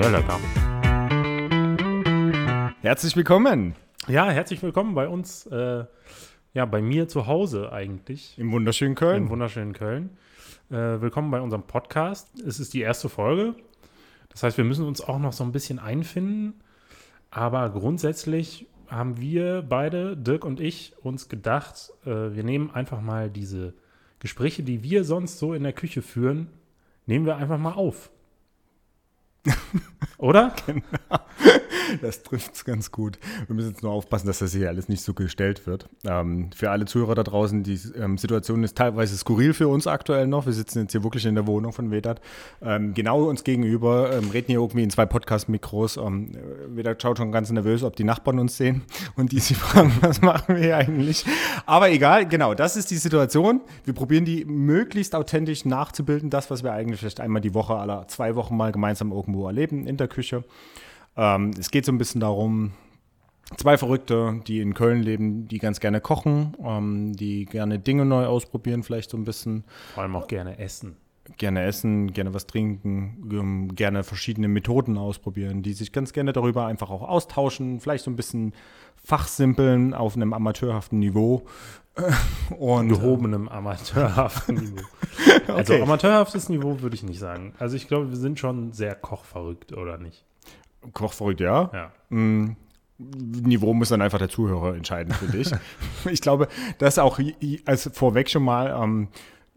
Sehr lecker. Herzlich willkommen Ja, herzlich willkommen bei uns, äh, ja, bei mir zu Hause eigentlich, im wunderschönen Köln. im wunderschönen Köln. Äh, willkommen bei unserem Podcast. Es ist die erste Folge. Das heißt, wir müssen uns auch noch so ein bisschen einfinden. Aber grundsätzlich haben wir beide, Dirk und ich, uns gedacht, äh, wir nehmen einfach mal diese Gespräche, die wir sonst so in der Küche führen, nehmen wir einfach mal auf. Oder? Das trifft es ganz gut. Wir müssen jetzt nur aufpassen, dass das hier alles nicht so gestellt wird. Ähm, für alle Zuhörer da draußen, die ähm, Situation ist teilweise skurril für uns aktuell noch. Wir sitzen jetzt hier wirklich in der Wohnung von Vedat. Ähm, genau uns gegenüber, ähm, reden hier irgendwie in zwei Podcast-Mikros. Ähm, Vedat schaut schon ganz nervös, ob die Nachbarn uns sehen und die sich fragen, was machen wir hier eigentlich. Aber egal, genau, das ist die Situation. Wir probieren die möglichst authentisch nachzubilden, das, was wir eigentlich vielleicht einmal die Woche, aller zwei Wochen mal gemeinsam irgendwo erleben in der Küche. Ähm, es geht so ein bisschen darum, zwei Verrückte, die in Köln leben, die ganz gerne kochen, ähm, die gerne Dinge neu ausprobieren, vielleicht so ein bisschen Vor allem auch gerne essen. gerne essen, gerne was trinken, ähm, gerne verschiedene Methoden ausprobieren, die sich ganz gerne darüber einfach auch austauschen, vielleicht so ein bisschen fachsimpeln auf einem amateurhaften Niveau. Und gehobenem amateurhaften Niveau. Also Okay. amateurhaftes Niveau würde ich nicht sagen. Also ich glaube, wir sind schon sehr kochverrückt, oder nicht? Kochverrückt, ja. Ja. Mm, Niveau muss dann einfach der Zuhörer entscheiden für dich. ich glaube, das auch als vorweg schon mal. Ähm,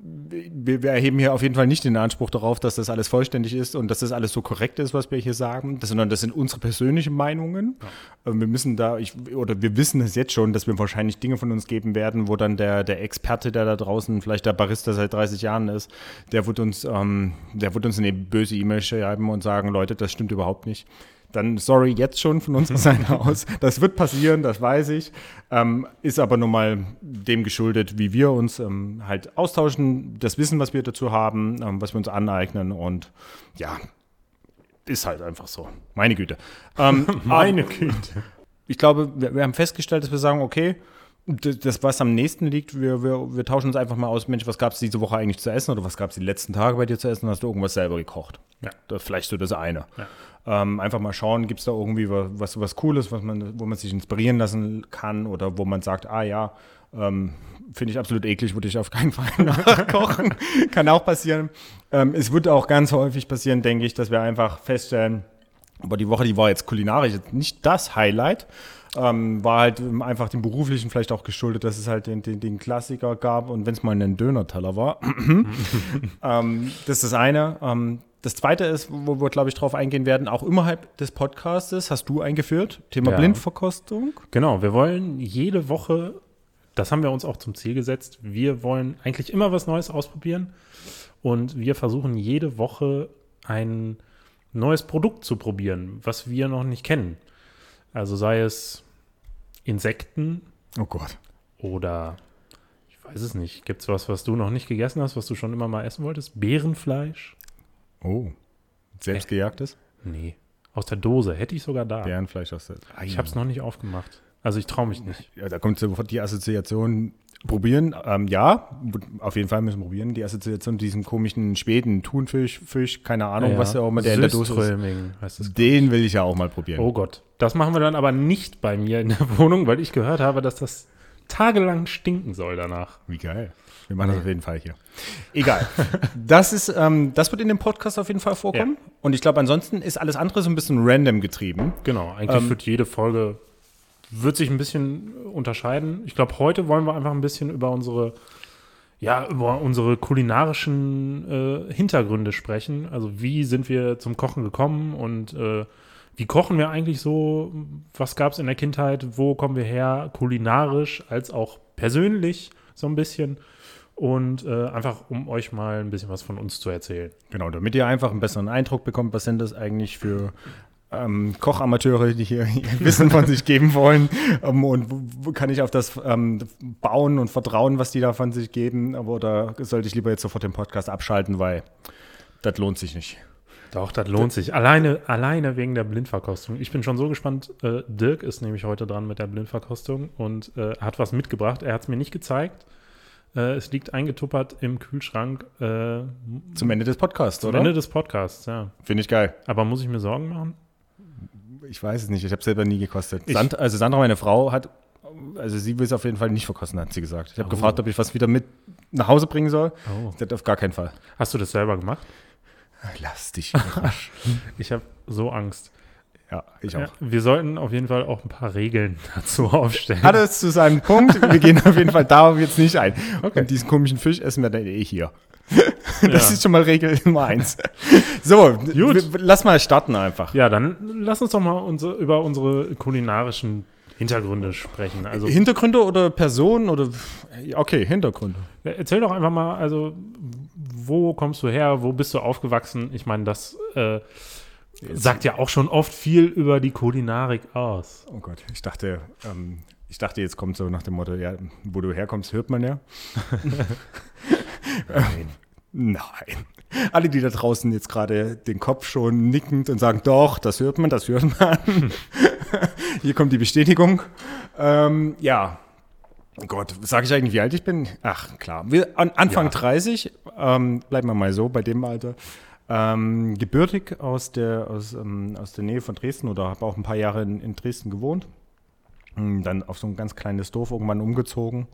wir, wir erheben hier auf jeden Fall nicht den Anspruch darauf, dass das alles vollständig ist und dass das alles so korrekt ist, was wir hier sagen, das, sondern das sind unsere persönlichen Meinungen. Ähm, Wir müssen da, ich, oder wir wissen es jetzt schon, dass wir wahrscheinlich Dinge von uns geben werden, wo dann der, der Experte, der da draußen, vielleicht der Barista seit 30 Jahren ist, der wird uns, ähm, der wird uns eine böse E-Mail schreiben und sagen, Leute, das stimmt überhaupt nicht dann sorry jetzt schon von unserer Seite aus. Das wird passieren, das weiß ich. Ähm, ist aber nun mal dem geschuldet, wie wir uns ähm, halt austauschen, das Wissen, was wir dazu haben, ähm, was wir uns aneignen und ja, ist halt einfach so. Meine Güte. Ähm, Meine Güte. Ich glaube, wir, wir haben festgestellt, dass wir sagen, okay, das, das, was am nächsten liegt, wir, wir, wir tauschen uns einfach mal aus, Mensch, was gab es diese Woche eigentlich zu essen oder was gab es die letzten Tage bei dir zu essen? Hast du irgendwas selber gekocht? Ja. Das, vielleicht so das eine. Ja. Ähm, einfach mal schauen, gibt es da irgendwie was, was, Cooles, was man, wo man sich inspirieren lassen kann oder wo man sagt, ah ja, ähm, finde ich absolut eklig, würde ich auf keinen Fall nachkochen. kann auch passieren. Ähm, es wird auch ganz häufig passieren, denke ich, dass wir einfach feststellen, aber die Woche, die war jetzt kulinarisch nicht das Highlight. Ähm, war halt ähm, einfach dem Beruflichen vielleicht auch geschuldet, dass es halt den, den, den Klassiker gab und wenn es mal ein Döner-Teller war. ähm, das ist das eine. Das zweite ist, wo wir, glaube ich, drauf eingehen werden, auch innerhalb des Podcastes hast du eingeführt, Thema Ja. Blindverkostung. Genau, wir wollen jede Woche, das haben wir uns auch zum Ziel gesetzt, wir wollen eigentlich immer was Neues ausprobieren und wir versuchen jede Woche ein neues Produkt zu probieren, was wir noch nicht kennen. Also sei es Insekten Oh Gott. oder ich weiß es nicht. Gibt es was, was du noch nicht gegessen hast, was du schon immer mal essen wolltest? Bärenfleisch? Oh. Selbstgejagtes? Nee. Aus der Dose. Hätte ich sogar da. Bärenfleisch aus der. Ich habe es noch nicht aufgemacht. Also ich traue mich nicht. Ja, da kommt sofort die Assoziation. Probieren, ähm, ja, auf jeden Fall müssen wir probieren. Die Assoziation zu diesem komischen Schweden, Thunfisch, Fisch, keine Ahnung, was ja auch immer der in der Dose ist. Den will ich ja auch mal probieren. Oh Gott. Das machen wir dann aber nicht bei mir in der Wohnung, weil ich gehört habe, dass das tagelang stinken soll danach. Wie geil. Wir machen das auf jeden Fall hier. Egal. Das ist, ähm, das wird in dem Podcast auf jeden Fall vorkommen. Und ich glaube, ansonsten ist alles andere so ein bisschen random getrieben. Genau, eigentlich Ähm, wird jede Folge wird sich ein bisschen unterscheiden. Ich glaube, heute wollen wir einfach ein bisschen über unsere ja, über unsere kulinarischen äh, Hintergründe sprechen. Also wie sind wir zum Kochen gekommen und äh, wie kochen wir eigentlich so? Was gab es in der Kindheit? Wo kommen wir her? Kulinarisch als auch persönlich so ein bisschen. Und äh, einfach, um euch mal ein bisschen was von uns zu erzählen. Genau, damit ihr einfach einen besseren Eindruck bekommt, was sind das eigentlich für ähm, Kochamateure, die hier Wissen von sich geben wollen ähm, und kann ich auf das ähm, bauen und vertrauen, was die da von sich geben, oder sollte ich lieber jetzt sofort den Podcast abschalten, weil das lohnt sich nicht. Doch, das lohnt sich. Alleine, alleine wegen der Blindverkostung. Ich bin schon so gespannt. Äh, Dirk ist nämlich heute dran mit der Blindverkostung und äh, hat was mitgebracht. Er hat es mir nicht gezeigt. Äh, es liegt eingetuppert im Kühlschrank äh, Zum Ende des Podcasts, zum oder? Ende des Podcasts, ja. Finde ich geil. Aber muss ich mir Sorgen machen? Ich weiß es nicht, ich habe selber nie gekostet. Ich- Sand, also Sandra, meine Frau, hat, also sie will es auf jeden Fall nicht verkosten, hat sie gesagt. Ich habe Oh. gefragt, ob ich was wieder mit nach Hause bringen soll. Oh. Hat auf gar keinen Fall. Hast du das selber gemacht? Lass dich. Ich habe so Angst. ja, ich Ja, auch. wir sollten auf jeden Fall auch ein paar Regeln dazu aufstellen. Alles zu seinem Punkt. Wir gehen auf jeden Fall darauf jetzt nicht ein. Okay. Und diesen komischen Fisch essen wir dann eh hier. Das Ja. ist schon mal Regel Nummer eins. So, Gut. lass mal starten einfach. Ja, dann lass uns doch mal unsere, über unsere kulinarischen Hintergründe sprechen. Also Hintergründe oder Personen oder okay, Hintergründe. ja, erzähl doch einfach mal, also wo kommst du her, wo bist du aufgewachsen? Ich meine, das äh, sagt ja auch schon oft viel über die Kulinarik aus. Oh Gott, ich dachte, ähm, ich dachte, jetzt kommt so nach dem Motto, ja, wo du herkommst, hört man ja. Nein. Nein. Alle, die da draußen jetzt gerade den Kopf schon nickend und sagen, doch, das hört man, das hört man. Hier kommt die Bestätigung. Ähm, ja. Gott, sage ich eigentlich, wie alt ich bin? Ach, klar. Wir, an, Anfang Ja. 30, ähm, bleiben wir mal so bei dem Alter. Ähm, gebürtig aus der, aus, ähm, aus der Nähe von Dresden oder habe auch ein paar Jahre in, in Dresden gewohnt. Ähm, Dann auf so ein ganz kleines Dorf irgendwann umgezogen.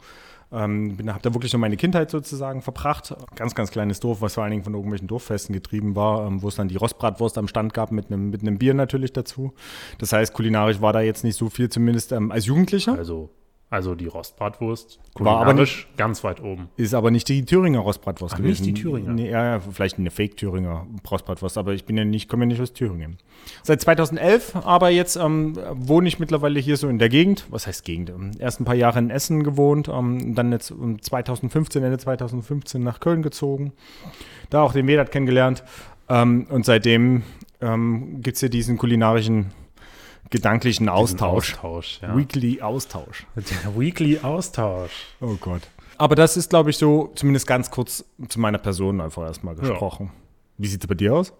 Ähm, bin, habe da wirklich so meine Kindheit sozusagen verbracht. Ganz, ganz kleines Dorf, was vor allen Dingen von irgendwelchen Dorffesten getrieben war, ähm, wo es dann die Rostbratwurst am Stand gab mit einem mit einem Bier natürlich dazu. Das heißt, kulinarisch war da jetzt nicht so viel, zumindest ähm, als Jugendlicher. Also, also die Rostbratwurst, War aber kulinarisch ganz weit oben. Ist aber nicht die Thüringer Rostbratwurst Ach, gewesen. nicht die Thüringer? Nee, ja, vielleicht eine Fake-Thüringer Rostbratwurst, aber ich bin ja nicht, komme ja nicht aus Thüringen. Seit 2011, aber jetzt ähm, wohne ich mittlerweile hier so in der Gegend. Was heißt Gegend? Ähm, Erst ein paar Jahre in Essen gewohnt, ähm, dann jetzt um 2015, Ende 2015 nach Köln gezogen. Da auch den Vedat kennengelernt. Ähm, und seitdem ähm, gibt es hier diesen kulinarischen, gedanklichen Austausch. Austausch, ja. Weekly Austausch. Der Weekly Austausch. Oh Gott. Aber das ist, glaube ich, so, zumindest ganz kurz zu meiner Person einfach erstmal gesprochen. Wie sieht es bei dir aus?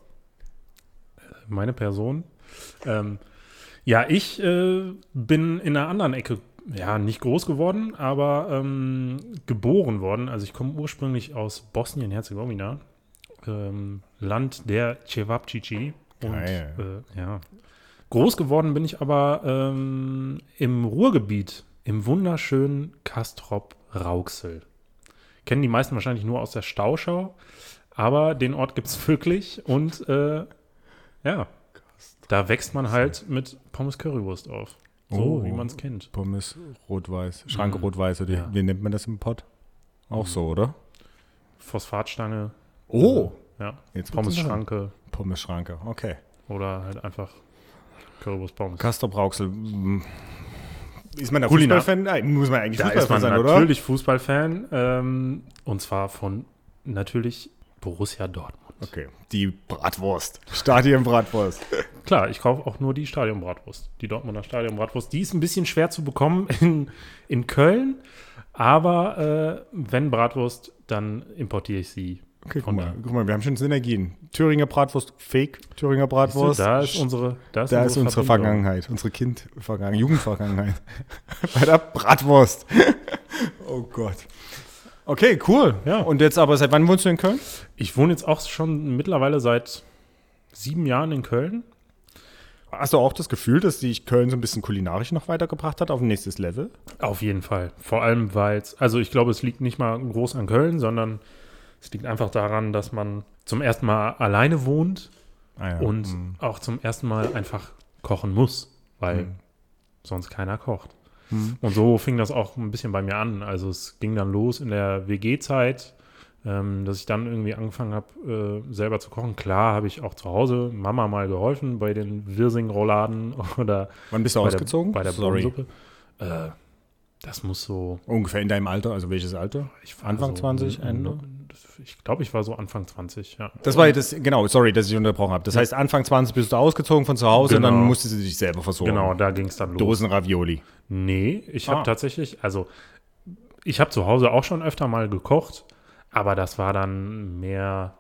Meine Person. Ähm, ja, ich äh, bin in einer anderen Ecke, ja, nicht groß geworden, aber ähm, geboren worden. Also ich komme ursprünglich aus Bosnien-Herzegowina, ähm, Land der Cevapcici. Und Geil. äh, ja, groß geworden bin ich aber ähm, im Ruhrgebiet, im wunderschönen Kastrop-Rauxel. Kennen die meisten wahrscheinlich nur aus der Stauschau, aber den Ort gibt es wirklich und äh, ja, da wächst man halt mit Pommes Currywurst auf. So, Oh. wie man es kennt. Pommes rot-weiß, Schranke Mhm. rot-weiß, oder Ja. wie nennt man das im Pott? Auch so, oder? Phosphatstange. Oh, Ja, jetzt wird's interessant. Pommes-Schranke Pommes-Schranke, okay. oder halt einfach Currywurst Pommes. Castrop Rauxel. mm, Ist man da Kulinar- Fußballfan? Nein, muss man eigentlich Da Fußballfan ist man sein, oder? natürlich Fußballfan ähm, und zwar von natürlich Borussia Dortmund. Okay, die Bratwurst. Stadion-Bratwurst. Klar, ich kaufe auch nur die Stadionbratwurst. Die Dortmunder Stadionbratwurst. Die ist ein bisschen schwer zu bekommen in, in Köln, aber äh, wenn Bratwurst, dann importiere ich sie. Okay, guck mal, guck mal, wir haben schon Synergien. Thüringer Bratwurst, Fake Thüringer Siehst du, Bratwurst. da ist unsere, da ist Da ist unsere. Vergangenheit, unsere Kind-Vergangenheit, Jugendvergangenheit. Bei der Bratwurst. oh Gott. Okay, cool. Ja. Und jetzt aber, seit wann wohnst du in Köln? Ich wohne jetzt auch schon mittlerweile seit sieben Jahren in Köln. Hast du auch das Gefühl, dass dich Köln so ein bisschen kulinarisch noch weitergebracht hat auf ein nächstes Level? Auf jeden Fall. Vor allem, weil es, also ich glaube, es liegt nicht mal groß an Köln, sondern es liegt einfach daran, dass man zum ersten Mal alleine wohnt Ah, ja. und Mhm. auch zum ersten Mal einfach kochen muss, weil Mhm. sonst keiner kocht. Mhm. Und so fing das auch ein bisschen bei mir an. Also es ging dann los in der WG-Zeit, ähm, dass ich dann irgendwie angefangen habe, äh, selber zu kochen. Klar habe ich auch zu Hause Mama mal geholfen bei den Wirsing-Rouladen oder Wann bist du bei ausgezogen? der, bei der Sorry. Bohnensuppe. Äh, das muss so Ungefähr in deinem Alter, also welches Alter? Anfang so, 20, Ende? Ich glaube, ich war so Anfang 20, ja. Das war das, genau, sorry, dass ich unterbrochen habe. Das heißt, Anfang 20 bist du ausgezogen von zu Hause und dann Genau. musstest du dich selber versorgen. Genau, da ging es dann los. Dosen Ravioli. Nee, ich Ah. habe tatsächlich, also ich habe zu Hause auch schon öfter mal gekocht, aber das war dann mehr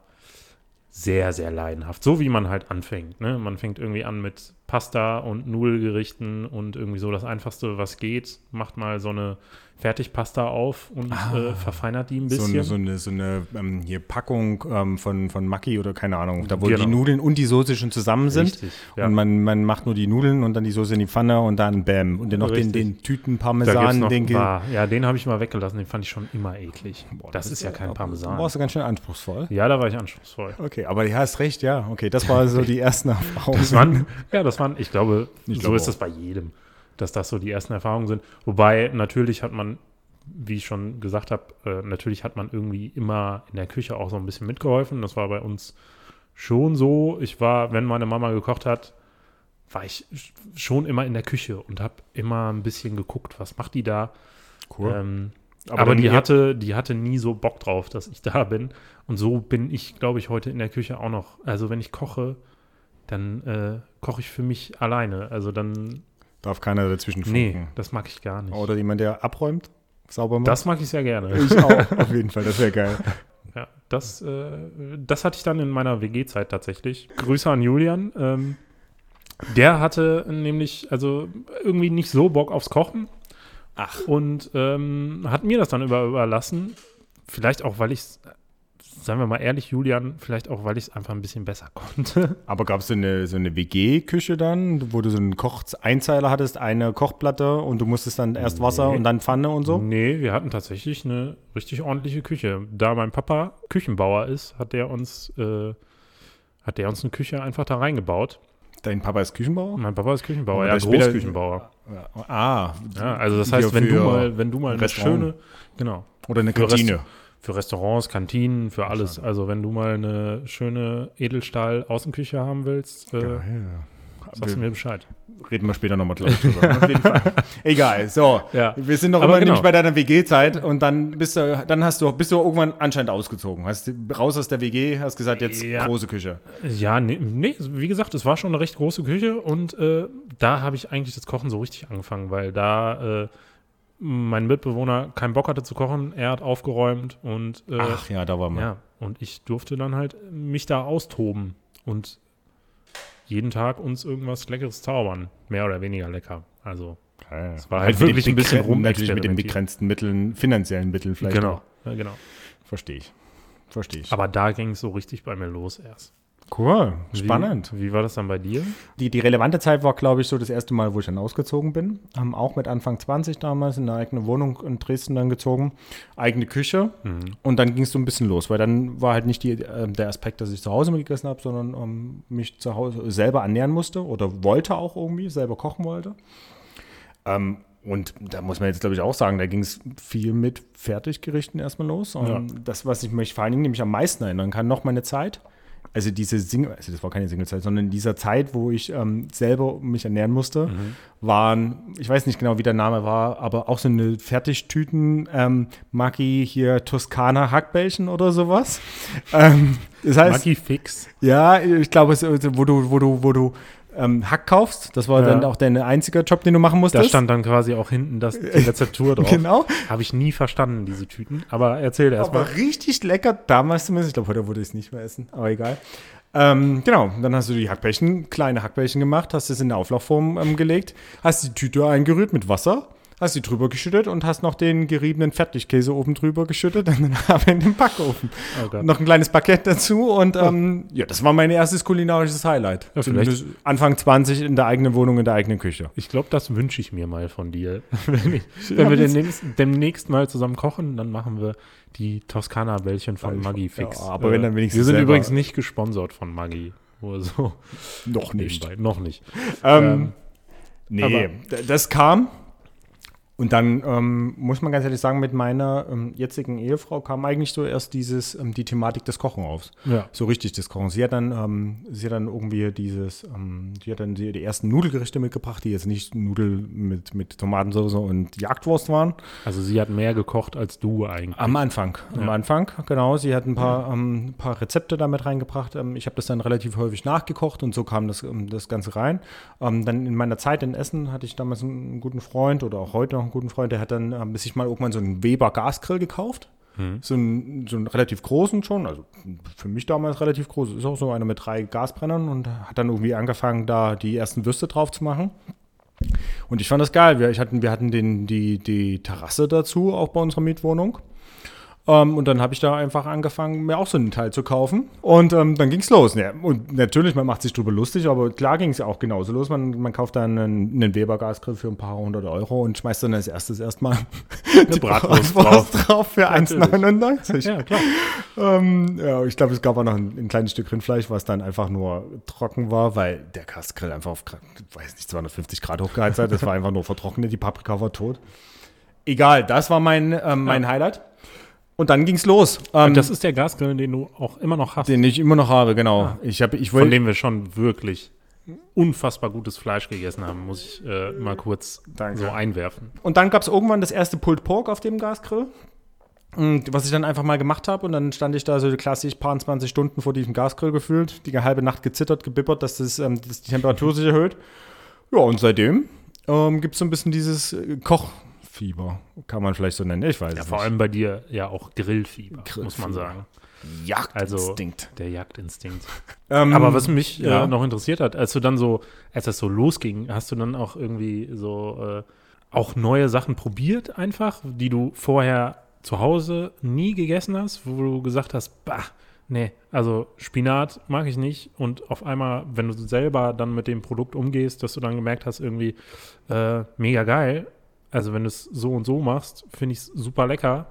sehr, sehr leidenhaft. So wie man halt anfängt. Ne? Man fängt irgendwie an mit Pasta und Nudelgerichten und irgendwie so das Einfachste, was geht. Macht mal so eine Fertigpasta auf und äh, verfeinert die ein Ah. So bisschen. eine, so eine, so eine ähm, hier Packung ähm, von, von Maki oder keine Ahnung, da wo Genau. die Nudeln und die Soße schon zusammen sind. Richtig, ja. Und man, man macht nur die Nudeln und dann die Soße in die Pfanne und dann Bäm. Und dann noch den, Richtig. den Tüten Parmesan, den Ja, den habe ich mal weggelassen. Den fand ich schon immer eklig. Boah, das, ist ja kein Parmesan. warst du ganz schön anspruchsvoll. Ja, da war ich anspruchsvoll. Okay, aber du hast recht, ja. Okay, das war so die ersten Erfahrungen. Das waren, ja, das waren, ich glaube, Ich so glaube ist auch. das bei jedem, dass das so die ersten Erfahrungen sind. Wobei natürlich hat man, wie ich schon gesagt habe, äh, natürlich hat man irgendwie immer in der Küche auch so ein bisschen mitgeholfen. Das war bei uns schon so. Ich war, wenn meine Mama gekocht hat, war ich sch- schon immer in der Küche und habe immer ein bisschen geguckt, was macht die da. Cool. Ähm, Aber aber die hatte, die hatte nie so Bock drauf, dass ich da bin. Und so bin ich, glaube ich, heute in der Küche auch noch. Also wenn ich koche, dann äh, koche ich für mich alleine. Also dann, Darf keiner dazwischen nee, funken. das mag ich gar nicht. Oder jemand, der abräumt, sauber macht. Das mag ich sehr gerne. ich auch, auf jeden Fall. Das wäre geil. Ja, das, äh, das hatte ich dann in meiner WG-Zeit tatsächlich. Grüße an Julian. Ähm, der hatte nämlich, also irgendwie nicht so Bock aufs Kochen. Ach. Und ähm, hat mir das dann über, überlassen. Vielleicht auch, weil ich es, sagen wir mal ehrlich, Julian, vielleicht auch, weil ich es einfach ein bisschen besser konnte. Aber gab es so eine, so eine WG-Küche dann, wo du so einen Koch-Einzeiler hattest, eine Kochplatte und du musstest dann erst Wasser Nee. und dann Pfanne und so? Nee, wir hatten tatsächlich eine richtig ordentliche Küche. Da mein Papa Küchenbauer ist, hat der uns, äh, hat der uns eine Küche einfach da reingebaut. Dein Papa ist Küchenbauer? Mein Papa ist Küchenbauer, ja, Großküchenbauer. Ah, Ja, also das heißt, wenn du mal, wenn du mal eine schöne, genau, Oder eine Kantine. Rest- für Restaurants, Kantinen, für alles. Also wenn du mal eine schöne Edelstahl-Außenküche haben willst, äh, sagst du mir Bescheid. Reden wir später nochmal, glaube ich, drüber. Egal, so. Ja. Wir sind noch Aber immer genau. nämlich bei deiner WG-Zeit und dann bist du, dann hast du, bist du irgendwann anscheinend ausgezogen. Hast raus aus der WG, hast gesagt, jetzt Ja. große Küche. Ja, nee, nee, wie gesagt, es war schon eine recht große Küche und äh, da habe ich eigentlich das Kochen so richtig angefangen, weil da äh, mein Mitbewohner keinen Bock hatte zu kochen, er hat aufgeräumt und äh, Ach ja, da war man. ja, und ich durfte dann halt mich da austoben und jeden Tag uns irgendwas Leckeres zaubern, mehr oder weniger lecker. Also Ja, Es war halt mit wirklich ein bisschen begren- Natürlich mit den begrenzten Mitteln, finanziellen Mitteln vielleicht. genau, ja, genau. Verstehe ich. Verstehe ich. Aber da ging es so richtig bei mir los erst. Cool, Wie- spannend. Wie, war das dann bei dir? Die, die relevante Zeit war, glaube ich, so das erste Mal, wo ich dann ausgezogen bin. Ähm, auch mit Anfang 20 damals in eine eigene Wohnung in Dresden dann gezogen. Eigene Küche. Mhm. Und dann ging es so ein bisschen los, weil dann war halt nicht die, äh, der Aspekt, dass ich zu Hause mitgegessen habe, sondern ähm, mich zu Hause selber ernähren musste oder wollte auch irgendwie, selber kochen wollte. Ähm, und da muss man jetzt, glaube ich, auch sagen, da ging es viel mit Fertiggerichten erstmal los. Und Ja. das, was ich mich vor allen Dingen nämlich am meisten erinnern kann, noch meine Zeit. Also diese Single, also das war keine Singlezeit, sondern in dieser Zeit, wo ich ähm, selber mich ernähren musste, Mhm. waren, ich weiß nicht genau, wie der Name war, aber auch so eine Fertigtüten, ähm, Maggi hier Toskana Hackbällchen oder sowas. ähm, das heißt, Maggi Fix. ja, ich glaube, wo du, wo du, wo du ähm, Hack kaufst, das war Ja. dann auch dein einziger Job, den du machen Da musstest. stand dann quasi auch hinten das, die Rezeptur drauf. Genau. Habe ich nie verstanden, diese Tüten. Aber erzähl erst mal. Aber richtig lecker, damals zumindest. Ich glaube, heute würde ich es nicht mehr essen, aber egal. Ähm, genau, dann hast du die Hackbällchen, kleine Hackbällchen gemacht, hast es in eine Auflaufform ähm, gelegt, hast die Tüte eingerührt mit Wasser, hast sie drüber geschüttet und hast noch den geriebenen Fertigkäse oben drüber geschüttet und dann haben wir in den Backofen. Oh noch ein kleines Baguette dazu und ähm, ja, das war mein erstes kulinarisches Highlight. Ja, vielleicht- Anfang 20 in der eigenen Wohnung, in der eigenen Küche. Ich glaube, das wünsche ich mir mal von dir. wenn ich, wenn wir demnächst, demnächst mal zusammen kochen, dann machen wir die Toskana-Bällchen von Ja, Maggi ja, Fix. Äh, aber wenn dann wenigstens Wir sind selber- übrigens nicht gesponsert von Maggi. Nur so Noch nebenbei. Noch nicht. Ähm, Ähm, nee, aber- das kam. Und dann ähm, muss man ganz ehrlich sagen, mit meiner ähm, jetzigen Ehefrau kam eigentlich so erst dieses, ähm, die Thematik des Kochen auf. Ja. So richtig das Kochen. Sie hat dann, ähm, sie hat dann irgendwie dieses, ähm, die hat dann die, die ersten Nudelgerichte mitgebracht, die jetzt nicht Nudeln mit, mit Tomatensauce und Jagdwurst waren. Also sie hat mehr gekocht als du eigentlich. Am Anfang, am Ja. Anfang, genau. Sie hat ein paar, ähm, paar Rezepte damit reingebracht. Ich habe das dann relativ häufig nachgekocht und so kam das, das Ganze rein. Dann in meiner Zeit in Essen hatte ich damals einen guten Freund oder auch heute noch einen guten Freund, der hat dann ähm, sich mal irgendwann so einen Weber Gasgrill gekauft. So, einen, so einen relativ großen schon, also für mich damals relativ groß, ist auch so einer mit drei Gasbrennern und hat dann irgendwie angefangen, da die ersten Würste drauf zu machen. Und ich fand das geil. Wir, hatten, wir hatten den, die, die Terrasse dazu, auch bei unserer Mietwohnung. Ähm, und dann habe ich da einfach angefangen, mir auch so einen Teil zu kaufen. Und ähm, dann ging es los. Ja, und natürlich, man macht sich drüber lustig, aber klar ging es ja auch genauso los. Man, man kauft dann einen, einen Weber-Gasgrill für ein paar hundert Euro und schmeißt dann als erstes erstmal die Bratwurst drauf. drauf für Natürlich. 1,99. Ja, klar. Ähm, ja, ich glaube, es gab auch noch ein, ein kleines Stück Rindfleisch, was dann einfach nur trocken war, weil der Gasgrill einfach auf, weiß nicht, 250 Grad hochgeheizt hat. Das war einfach nur vertrocknet, die Paprika war tot. Egal, das war mein, ähm, mein Highlight. Und dann ging's los. Ähm, Das ist der Gasgrill, den du auch immer noch hast. den ich immer noch habe, genau. Ich habe, ich von dem wir schon wirklich unfassbar gutes Fleisch gegessen haben, muss ich äh, mal kurz Danke. so einwerfen. Und dann gab es irgendwann das erste Pulled Pork auf dem Gasgrill. Und was ich dann einfach mal gemacht habe und dann stand ich da so klassisch paar 20 Stunden vor diesem Gasgrill gefühlt, die halbe Nacht gezittert, gebibbert, dass, das, ähm, dass die Temperatur sich erhöht. Ja, und seitdem ähm, gibt es so ein bisschen dieses äh, Kochfieber, kann man vielleicht so nennen. Ich weiß Ja, es vor nicht. allem bei dir ja auch Grillfieber, muss man Grillfieber. sagen. Jagdinstinkt. Also der Jagdinstinkt. Ähm, Aber was mich ja. äh, noch interessiert hat, als du dann so, als das so losging, hast du dann auch irgendwie so äh, auch neue Sachen probiert einfach, die du vorher zu Hause nie gegessen hast, wo du gesagt hast, bah, nee, also Spinat mag ich nicht und auf einmal, wenn du selber dann mit dem Produkt umgehst, dass du dann gemerkt hast, irgendwie äh, mega geil. Also wenn du es so und so machst, finde ich es super lecker.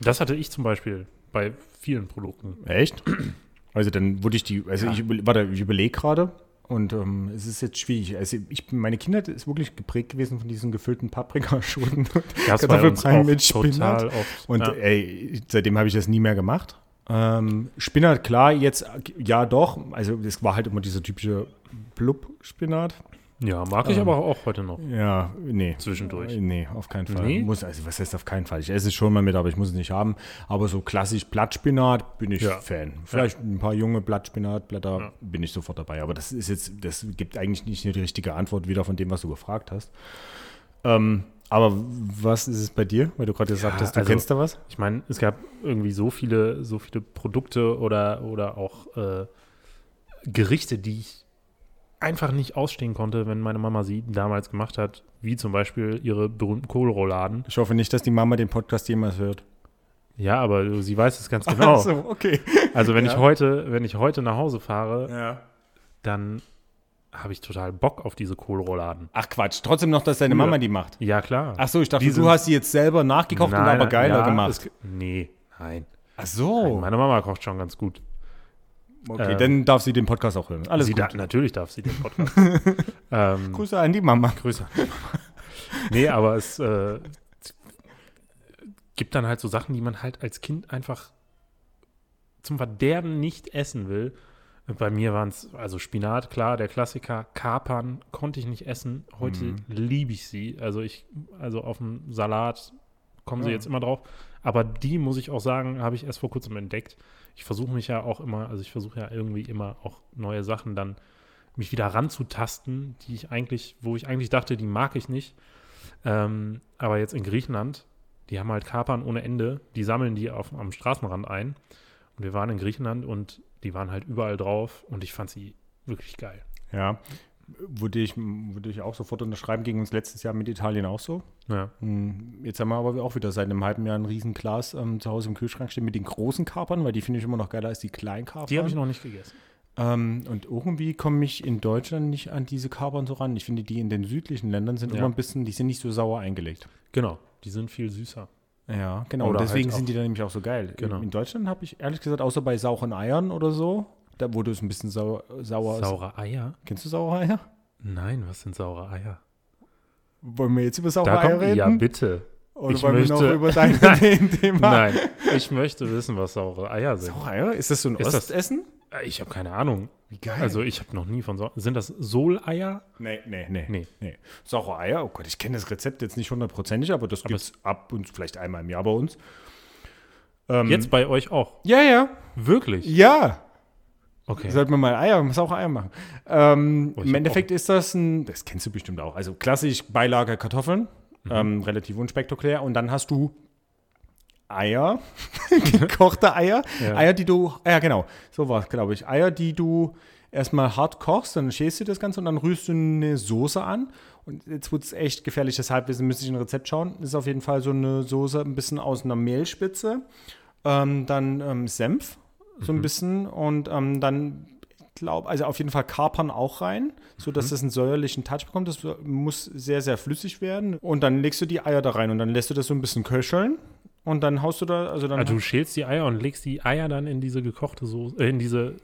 Das hatte ich zum Beispiel bei vielen Produkten. Echt? Also dann wurde ich die, also ich, über- warte, ich überlege gerade und ähm, es ist jetzt schwierig. Also ich, meine Kindheit ist wirklich geprägt gewesen von diesen gefüllten Paprikaschoten uns Kartoffelbrei mit Spinat. oft. Und ja. ey, seitdem habe ich das nie mehr gemacht. Ähm, Spinat, klar, jetzt ja doch. Also es war halt immer dieser typische Blub-Spinat. Ja, mag ich ähm, aber auch heute noch. Ja, nee. Zwischendurch. Nee, auf keinen Fall. Nee? Muss, also was heißt auf keinen Fall? Ich esse es schon mal mit, aber ich muss es nicht haben. Aber so klassisch Blattspinat bin ich Ja. Fan. Vielleicht ein paar junge Blattspinatblätter Ja. bin ich sofort dabei. Aber das ist jetzt, das gibt eigentlich nicht die richtige Antwort wieder von dem, was du gefragt hast. Ähm, aber was ist es bei dir? Weil du gerade gesagt hast, du also- kennst da was? Ich meine, es gab irgendwie so viele, so viele Produkte oder, oder auch äh, Gerichte, die ich einfach nicht ausstehen konnte, wenn meine Mama sie damals gemacht hat, wie zum Beispiel ihre berühmten Kohlrouladen. Ich hoffe nicht, dass die Mama den Podcast jemals hört. Ja, aber sie weiß es ganz genau. Ach so, okay. Also wenn Ja. ich heute, wenn ich heute nach Hause fahre, Ja. dann habe ich total Bock auf diese Kohlrouladen. Ach Quatsch, trotzdem noch, dass deine. Mama die macht. Ja, klar. Ach so, ich dachte, Die du hast die jetzt selber nachgekocht und Nein, aber geiler ja, gemacht. es- nee, nein. Ach so. Meine Mama kocht schon ganz gut. Okay, Ähm, dann darf sie den Podcast auch hören. Alles sie gut. da, natürlich darf sie den Podcast. ähm, Grüße an die Mama. Grüße. nee, aber es äh, gibt dann halt so Sachen, die man halt als Kind einfach zum Verderben nicht essen will. Bei mir waren es, also Spinat, klar, der Klassiker. Kapern konnte ich nicht essen. Heute Mhm. liebe ich sie. Also ich, also auf dem Salat kommen sie Ja. jetzt immer drauf. Aber die, muss ich auch sagen, habe ich erst vor kurzem entdeckt. Ich versuche mich ja auch immer, also ich versuche ja irgendwie immer auch neue Sachen dann mich wieder ranzutasten, die ich eigentlich, wo ich eigentlich dachte, die mag ich nicht. Ähm, aber jetzt in Griechenland, die haben halt Kapern ohne Ende, die sammeln die auf, am Straßenrand ein. Und wir waren in Griechenland und die waren halt überall drauf und ich fand sie wirklich geil. Ja, würde ich, würde ich auch sofort unterschreiben. Gegen uns letztes Jahr mit Italien auch so. Ja. Hm, Jetzt haben wir aber auch wieder seit einem halben Jahr ein riesen Glas ähm, zu Hause im Kühlschrank stehen mit den großen Kapern, weil die finde ich immer noch geiler als die kleinen Kapern. Die habe ich noch nicht gegessen. Ähm, und irgendwie komme ich in Deutschland nicht an diese Kapern so ran. Ich finde, die in den südlichen Ländern sind Ja. immer ein bisschen, die sind nicht so sauer eingelegt. Genau, die sind viel süßer. Ja, genau. Oder und deswegen halt sind die dann nämlich auch so geil. Genau. In Deutschland habe ich ehrlich gesagt, außer bei sauren Eiern oder so, da wurde es ein bisschen sauer. sauer ist. Saure Eier? Kennst du saure Eier? Nein, was sind saure Eier? Wollen wir jetzt über saure Da Eier kommt, reden? ja, bitte. Oder ich wollen wir noch möchte- über dein Nein. Thema? Nein, ich möchte wissen, was saure Eier sind. Saure Eier? Ist das so ein Ist das- Ostessen? Äh, Ich habe keine Ahnung. Wie geil. Also ich habe noch nie von so Sind das Soleier? nee, nee, nee, Nee. nee. Saure Eier, oh Gott, ich kenne das Rezept jetzt nicht hundertprozentig, aber das gibt es ab und vielleicht einmal im Jahr bei uns. Ähm, Jetzt bei euch auch. Ja, ja. Wirklich? Ja. Okay. Sollten wir mal Eier, saure Eier machen. Ähm, Oh, Im Endeffekt ist das ein, das kennst du bestimmt auch, also klassisch Beilage Kartoffeln, Mhm. ähm, relativ unspektakulär. Und dann hast du Eier, gekochte Eier, Ja. Eier, die du, ja genau, so war es, glaube ich, Eier, die du erstmal hart kochst, dann schälst du das Ganze und dann rührst du eine Soße an. Und jetzt wird es echt gefährlich, deshalb müsste ich ein Rezept schauen. Das ist auf jeden Fall so eine Soße, ein bisschen aus einer Mehlspitze, ähm, dann ähm, Senf, so ein bisschen und ähm, dann, ich glaube, also auf jeden Fall Kapern auch rein, sodass das einen säuerlichen Touch bekommt. Das muss sehr, sehr flüssig werden. Und dann legst du die Eier da rein und dann lässt du das so ein bisschen köcheln. Und dann haust du da, also dann. Also du schälst die Eier und legst die Eier dann in diese gekochte Soße, äh, in diese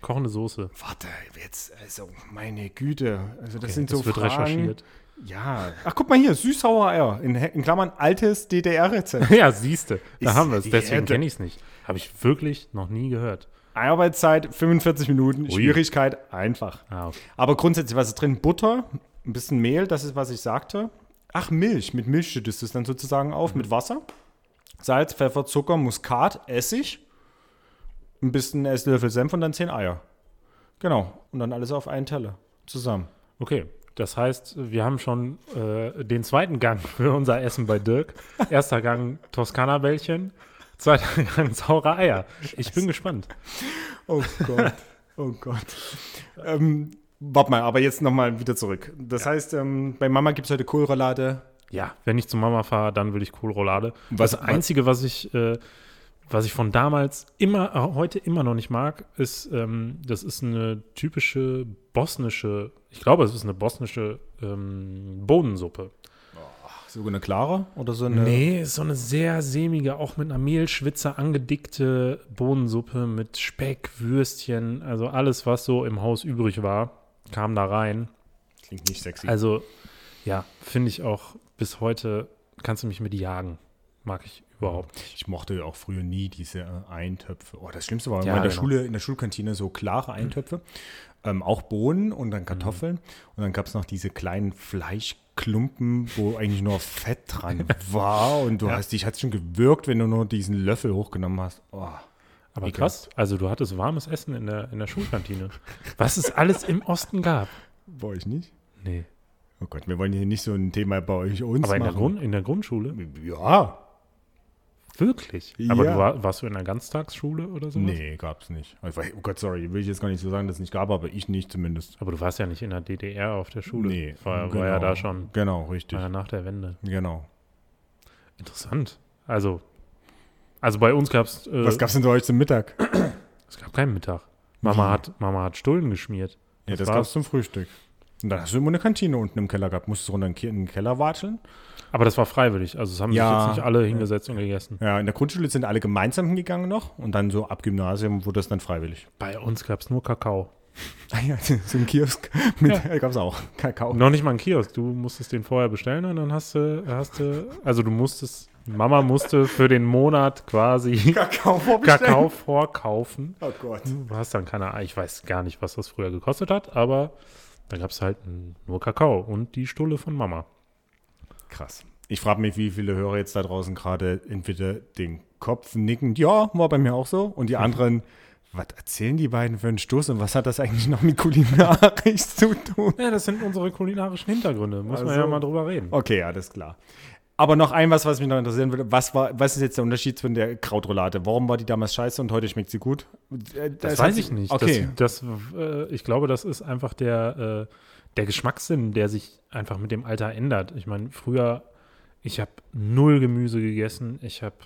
kochende Soße. Warte, jetzt, also meine Güte. Also das Okay, sind das so wird Fragen. recherchiert. Ja. Ach, guck mal hier, süß-sauer Eier. In, in Klammern altes DDR-Rezept. Ja, siehste, da haben wir es. Deswegen kenne ich es nicht. Habe ich wirklich noch nie gehört. Arbeitszeit 45 Minuten, Ui. Schwierigkeit einfach. Ah, okay. Aber grundsätzlich, was ist drin? Butter, ein bisschen Mehl, das ist, was ich sagte. Ach, Milch. Mit Milch schüttest du es dann sozusagen auf, mit Wasser. Salz, Pfeffer, Zucker, Muskat, Essig, ein bisschen Esslöffel Senf und dann 10 Eier. Genau. Und dann alles auf einen Teller zusammen. Okay, das heißt, wir haben schon äh, den zweiten Gang für unser Essen bei Dirk. Erster Gang Toskana-Bällchen, zweiter Gang saure Eier. Ich bin gespannt. Oh Gott. oh Gott. Ähm, warte mal, aber jetzt nochmal wieder zurück. Das heißt, ähm, bei Mama gibt es heute Kohlroulade. Ja, wenn ich zu Mama fahre, dann will ich Kohlroulade. Was- das Einzige, was ich, äh, was ich von damals immer, äh, heute immer noch nicht mag, ist, ähm, das ist eine typische bosnische, ich glaube, es ist eine bosnische ähm, Bohnensuppe. So eine klare oder so eine. Nee, so eine sehr sämige, auch mit einer Mehlschwitze angedickte Bohnensuppe mit Speck, Würstchen, also alles, was so im Haus übrig war, kam da rein. Klingt nicht sexy. Also, ja, finde ich auch bis heute, kannst du mich mit jagen. Mag ich überhaupt. Ich mochte auch früher nie diese äh, Eintöpfe. Oh, das Schlimmste war Ja, in der genau. Schule, in der Schulkantine so klare Eintöpfe. Ähm, auch Bohnen und dann Kartoffeln. Mhm. Und dann gab es noch diese kleinen Fleischklumpen, wo eigentlich nur Fett dran war. Und du Ja. hast dich hat schon gewirkt, wenn du nur diesen Löffel hochgenommen hast. Oh. Aber Ekelhaft. krass, also du hattest warmes Essen in der, in der Schulkantine. Was es alles im Osten gab. Bei euch nicht? Nee. Oh Gott, wir wollen hier nicht so ein Thema bei euch uns Aber machen. Grund, in der Grundschule? ja. Wirklich? Aber Ja. du war, warst du in einer Ganztagsschule oder so? Nee, gab's nicht. Also, Oh Gott, sorry, will ich jetzt gar nicht so sagen, dass es nicht gab, aber ich nicht zumindest. Aber du warst ja nicht in der DDR auf der Schule. Nee, War, genau. war ja da schon, Genau, richtig. war ja nach der Wende. Genau. Interessant. Also, also bei uns gab es, äh, Was gab's denn bei euch zum Mittag? es gab keinen Mittag. Mama hat, Mama hat Stullen geschmiert. Ja, Das das war's. gab's zum Frühstück. Und dann hast du immer eine Kantine unten im Keller gehabt. Musstest du runter in den Keller watscheln. Aber das war freiwillig. Also es haben Ja. sich jetzt nicht alle hingesetzt und gegessen. Ja, in der Grundschule sind alle gemeinsam hingegangen noch. Und dann so ab Gymnasium wurde das dann freiwillig. Bei uns gab es nur Kakao. Ah ja, so ein Kiosk mit, ja. gab's auch. Kakao. Noch nicht mal ein Kiosk. Du musstest den vorher bestellen und dann hast du, hast du, also du musstest, Mama musste für den Monat quasi Kakao. Kakao vorkaufen. Oh Gott. Du hast dann keine Ahnung, ich weiß gar nicht, was das früher gekostet hat, aber da gab es halt nur Kakao und die Stulle von Mama. Krass. Ich frage mich, wie viele Hörer jetzt da draußen gerade entweder den Kopf nicken, ja, war bei mir auch so, und die anderen, was erzählen die beiden für einen Stoß und was hat das eigentlich noch mit kulinarisch zu tun? Ja, das sind unsere kulinarischen Hintergründe. Muss man Also- ja mal drüber reden. Okay, alles klar. Aber noch ein was, was mich noch interessieren würde. Was, war, was ist jetzt der Unterschied von der Krautroulade? Warum war die damals scheiße und heute schmeckt sie gut? Äh, Das hat weiß ich nicht. Okay. Das, das, äh, ich glaube, das ist einfach der, äh, der Geschmackssinn, der sich einfach mit dem Alter ändert. Ich meine, früher, ich habe null Gemüse gegessen. Ich habe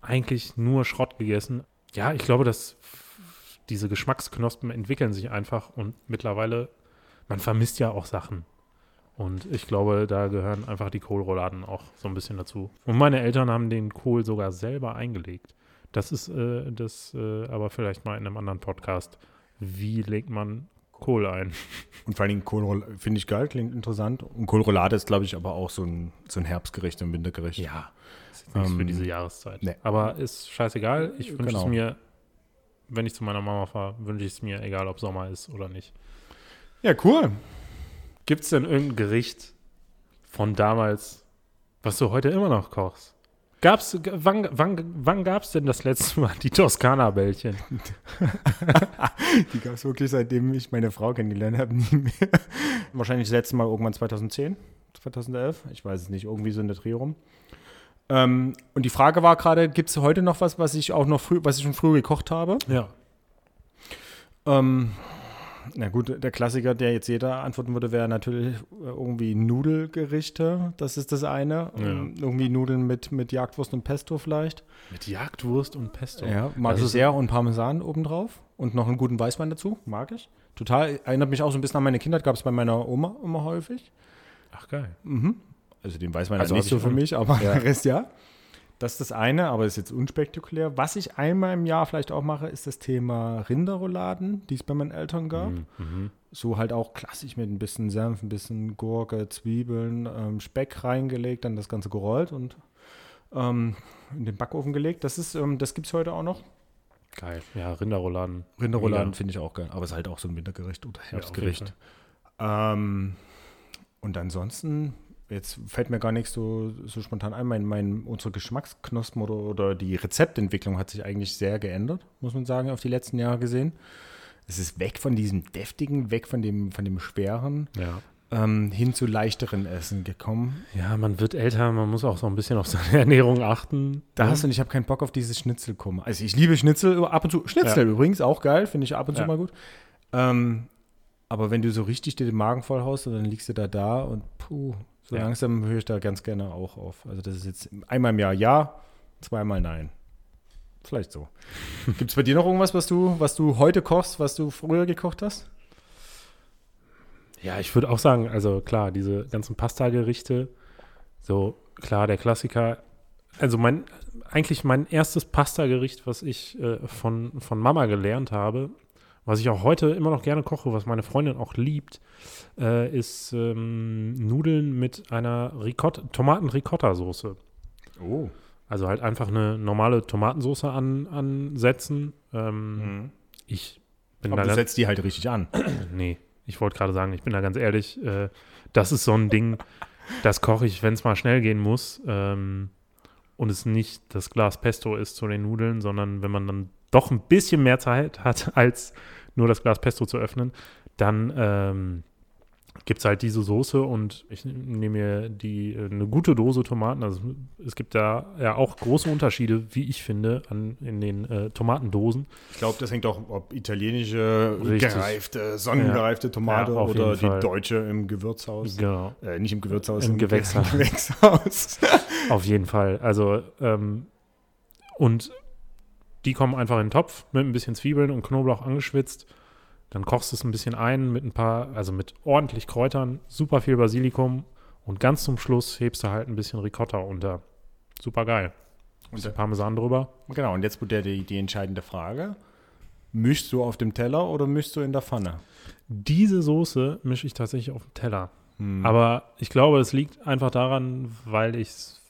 eigentlich nur Schrott gegessen. Ja, ich glaube, dass diese Geschmacksknospen entwickeln sich einfach und mittlerweile, man vermisst ja auch Sachen. Und ich glaube, da gehören einfach die Kohlrouladen auch so ein bisschen dazu. Und meine Eltern haben den Kohl sogar selber eingelegt. Das ist äh, das, äh, aber vielleicht mal in einem anderen Podcast. Wie legt man Kohl ein? Und vor allen Dingen Kohlroulade finde ich geil, klingt interessant. Und Kohlroulade ist, glaube ich, aber auch so ein, so ein Herbstgericht und Wintergericht. Ja, ist jetzt nichts für Ähm, diese Jahreszeit. nee. Aber ist scheißegal. Ich wünsche es Genau. mir, wenn ich zu meiner Mama fahre, wünsche ich es mir, egal ob Sommer ist oder nicht. Ja, cool. Gibt es denn irgendein Gericht von damals, was du heute immer noch kochst? Gab's, wann wann, wann gab es denn das letzte Mal die Toskana-Bällchen? Die gab es wirklich, seitdem ich meine Frau kennengelernt habe, nie mehr. Wahrscheinlich das letzte Mal irgendwann 2010, 2011. Ich weiß es nicht, irgendwie so in der Dreh rum. Ähm, und die Frage war gerade, gibt es heute noch was, was ich auch noch früh, was ich schon früher gekocht habe? Ja. Ähm, na gut, der Klassiker, der jetzt jeder antworten würde, wäre natürlich äh, irgendwie Nudelgerichte. Das ist das eine. Ja. Ähm, Irgendwie Nudeln mit, mit Jagdwurst und Pesto vielleicht. Mit Jagdwurst und Pesto. Ja, mag ich sehr. Und Parmesan obendrauf. Und noch einen guten Weißwein dazu. Mag ich. Total. Erinnert mich auch so ein bisschen an meine Kindheit. Gab es bei meiner Oma immer häufig. Ach, geil. Also den Weißwein Also nicht so für mich, aber Ja. der Rest ja. Das ist das eine, aber ist jetzt unspektakulär. Was ich einmal im Jahr vielleicht auch mache, ist das Thema Rinderrouladen, die es bei meinen Eltern gab. Mhm. So halt auch klassisch mit ein bisschen Senf, ein bisschen Gurke, Zwiebeln, ähm, Speck reingelegt, dann das Ganze gerollt und ähm, in den Backofen gelegt. Das ist, ähm, das gibt es heute auch noch. Geil. Ja, Rinderrouladen. Rinderrouladen finde ich auch geil, aber es ist halt auch so ein Wintergericht oder Ja, Herbstgericht. ähm, und ansonsten, jetzt fällt mir gar nichts so, so spontan ein, mein, mein, unsere Geschmacksknospen oder, oder die Rezeptentwicklung hat sich eigentlich sehr geändert, muss man sagen, auf die letzten Jahre gesehen. Es ist weg von diesem deftigen, weg von dem, von dem schweren, Ja. ähm, hin zu leichteren Essen gekommen. Ja, man wird älter, man muss auch so ein bisschen auf seine Ernährung achten. Das und ich habe keinen Bock auf dieses Schnitzelkummer. Also ich liebe Schnitzel ab und zu. Schnitzel übrigens auch geil, finde ich ab und zu Ja. mal gut. Ähm, aber wenn du so richtig dir den Magen voll haust dann liegst du da da und puh, so Ja. langsam höre ich da ganz gerne auch auf. Also das ist jetzt einmal im Jahr ja, zweimal nein. Vielleicht so. Gibt es bei dir noch irgendwas, was du, was du heute kochst, was du früher gekocht hast? Ja, ich würde auch sagen, also klar, diese ganzen Pasta-Gerichte, so klar, der Klassiker. Also mein, eigentlich mein erstes Pasta-Gericht, was ich äh, von, von Mama gelernt habe, was ich auch heute immer noch gerne koche, was meine Freundin auch liebt, äh, ist ähm, Nudeln mit einer Ricotta, Tomaten-Ricotta-Soße. Oh. Also halt einfach eine normale Tomatensoße an, ansetzen. Ähm, Ich bin Aber da du setzt die halt richtig an. Nee, ich wollte gerade sagen, ich bin da ganz ehrlich, äh, das ist so ein Ding, das koche ich, wenn es mal schnell gehen muss ähm, und es nicht das Glas Pesto ist zu den Nudeln, sondern wenn man dann doch ein bisschen mehr Zeit hat, als nur das Glas Pesto zu öffnen, dann ähm, gibt es halt diese Soße und ich nehme mir die, äh, eine gute Dose Tomaten. Also es gibt da ja auch große Unterschiede, wie ich finde, an, in den äh, Tomatendosen. Ich glaube, das hängt auch, ob italienische, Richtig. gereifte, sonnengereifte Tomate Ja, oder die deutsche im Gewürzhaus. Genau. Äh, nicht im Gewürzhaus, Im Gewächshaus. Gewächshaus. Auf jeden Fall. Also, ähm, und die kommen einfach in den Topf mit ein bisschen Zwiebeln und Knoblauch angeschwitzt. Dann kochst du es ein bisschen ein mit ein paar, also mit ordentlich Kräutern, super viel Basilikum und ganz zum Schluss hebst du halt ein bisschen Ricotta unter. Super geil. Und der Parmesan drüber. genau, und jetzt wird die, die entscheidende Frage. Mischst du auf dem Teller oder mischst du in der Pfanne? Diese Soße mische ich tatsächlich auf den Teller. Hm. Aber ich glaube, es liegt einfach daran, weil ich es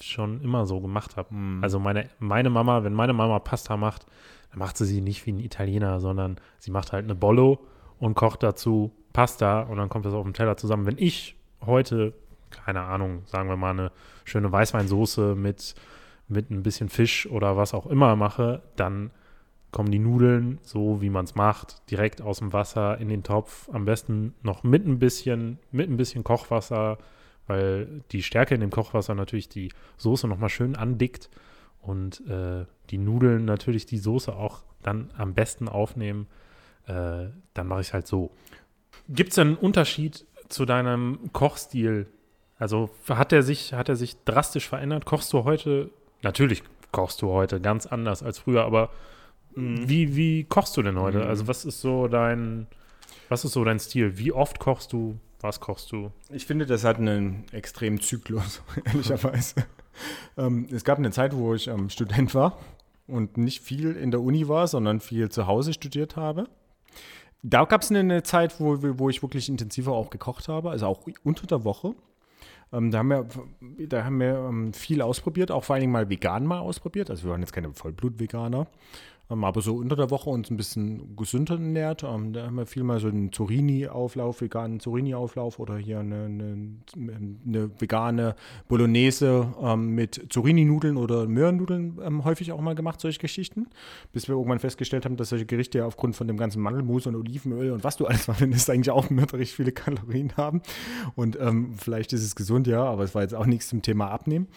schon immer so gemacht habe. Hm. Also meine, meine Mama, wenn meine Mama Pasta macht, dann macht sie sie nicht wie ein Italiener, sondern sie macht halt eine Bollo und kocht dazu Pasta und dann kommt das auf dem Teller zusammen. Wenn ich heute, keine Ahnung, sagen wir mal eine schöne Weißweinsoße mit, mit ein bisschen Fisch oder was auch immer mache, dann kommen die Nudeln, so wie man es macht, direkt aus dem Wasser in den Topf. Am besten noch mit ein bisschen, mit ein bisschen Kochwasser, weil die Stärke in dem Kochwasser natürlich die Soße nochmal schön andickt und äh, die Nudeln natürlich die Soße auch dann am besten aufnehmen. Äh, dann mache ich es halt so. Gibt es einen Unterschied zu deinem Kochstil? Also hat er sich, hat er sich drastisch verändert? Kochst du heute, natürlich kochst du heute ganz anders als früher, aber wie, wie kochst du denn heute? Mhm. Also was ist so dein, was ist so dein Stil? Wie oft kochst du? Was kochst du? Ich finde, das hat einen extremen Zyklus, ehrlicherweise. ähm, es gab eine Zeit, wo ich ähm, Student war und nicht viel in der Uni war, sondern viel zu Hause studiert habe. Da gab es eine, Zeit, wo, wo ich wirklich intensiver auch gekocht habe, also auch unter der Woche. Ähm, da haben wir, da haben wir ähm, viel ausprobiert, auch vor allen Dingen mal vegan mal ausprobiert. Also wir waren jetzt keine Vollblut-Veganer, aber so unter der Woche uns ein bisschen gesünder ernährt. Ähm, da haben wir viel mal so einen Zucchini-Auflauf, veganen Zucchini-Auflauf oder hier eine, eine, eine vegane Bolognese ähm, mit Zucchini-Nudeln oder Möhrennudeln ähm, häufig auch mal gemacht, solche Geschichten. Bis wir irgendwann festgestellt haben, dass solche Gerichte ja aufgrund von dem ganzen Mandelmus und Olivenöl und was du alles verwendest, eigentlich auch mörderisch viele Kalorien haben. Und ähm, vielleicht ist es gesund, ja, aber es war jetzt auch nichts zum Thema Abnehmen.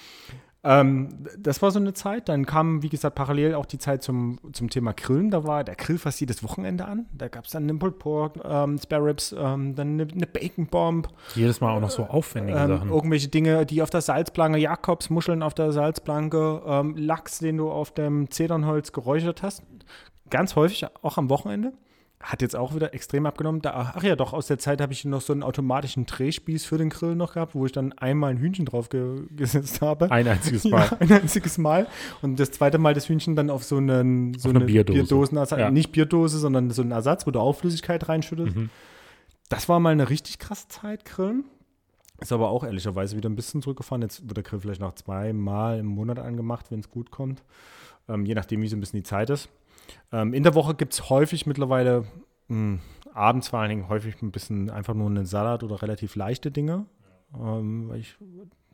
Ähm, das war so eine Zeit. Dann kam, wie gesagt, parallel auch die Zeit zum, zum Thema Grillen. Da war der Grill fast jedes Wochenende an. Da gab es dann einen Pulled Pork, ähm, Spare Ribs, ähm, dann eine, eine Bacon Bomb. Jedes Mal auch noch so aufwendige Ähm, Sachen. irgendwelche Dinge, die auf der Salzplanke, Jakobs, Muscheln auf der Salzplanke, ähm, Lachs, den du auf dem Zedernholz geräuchert hast. Ganz häufig, auch am Wochenende. Hat jetzt auch wieder extrem abgenommen. Da, ach ja, doch, aus der Zeit habe ich noch so einen automatischen Drehspieß für den Grill noch gehabt, wo ich dann einmal ein Hühnchen drauf ge gesetzt habe. Ein einziges Mal. Ja, ein einziges Mal. Und das zweite Mal das Hühnchen dann auf so, einen, so eine eine, Bierdose. Bierdosenersatz, Ja. nicht Bierdose, sondern so einen Ersatz, wo du auch Flüssigkeit reinschüttest. Mhm. Das war mal eine richtig krasse Zeit, Grillen. Ist aber auch ehrlicherweise wieder ein bisschen zurückgefahren. Jetzt wird der Grill vielleicht noch zweimal im Monat angemacht, wenn es gut kommt. Ähm, je nachdem, wie so ein bisschen die Zeit ist. Ähm, in der Woche gibt es häufig mittlerweile, mh, abends vor allen Dingen, häufig ein bisschen einfach nur einen Salat oder relativ leichte Dinge. Ähm, ich,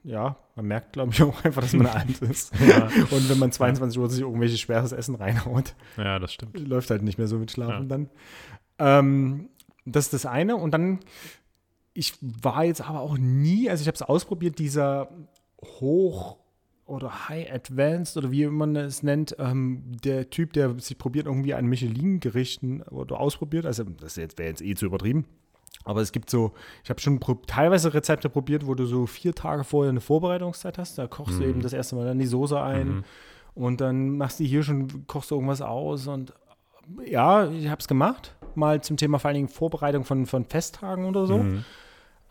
ja, man merkt, glaube ich, auch einfach, dass man alt ist. Ja. Und wenn man 22 Uhr sich irgendwelches schweres Essen reinhaut, ja, das stimmt. läuft halt nicht mehr so mit Schlafen Ja. dann. Ähm, das ist das eine. Und dann, ich war jetzt aber auch nie, also ich habe es ausprobiert, dieser Hoch- oder High Advanced oder wie man es nennt, ähm, der Typ, der sich probiert, irgendwie an Michelin-Gerichten oder ausprobiert. Also, das jetzt- wäre jetzt eh zu übertrieben. Aber es gibt so, ich habe schon teilweise Rezepte probiert, wo du so vier Tage vorher eine Vorbereitungszeit hast. Da kochst du eben das erste Mal dann die Soße ein Mhm. und dann machst du hier schon, kochst du irgendwas aus und ja, ich habe es gemacht. Mal zum Thema vor allen Dingen Vorbereitung von, von Festtagen oder so. Mhm.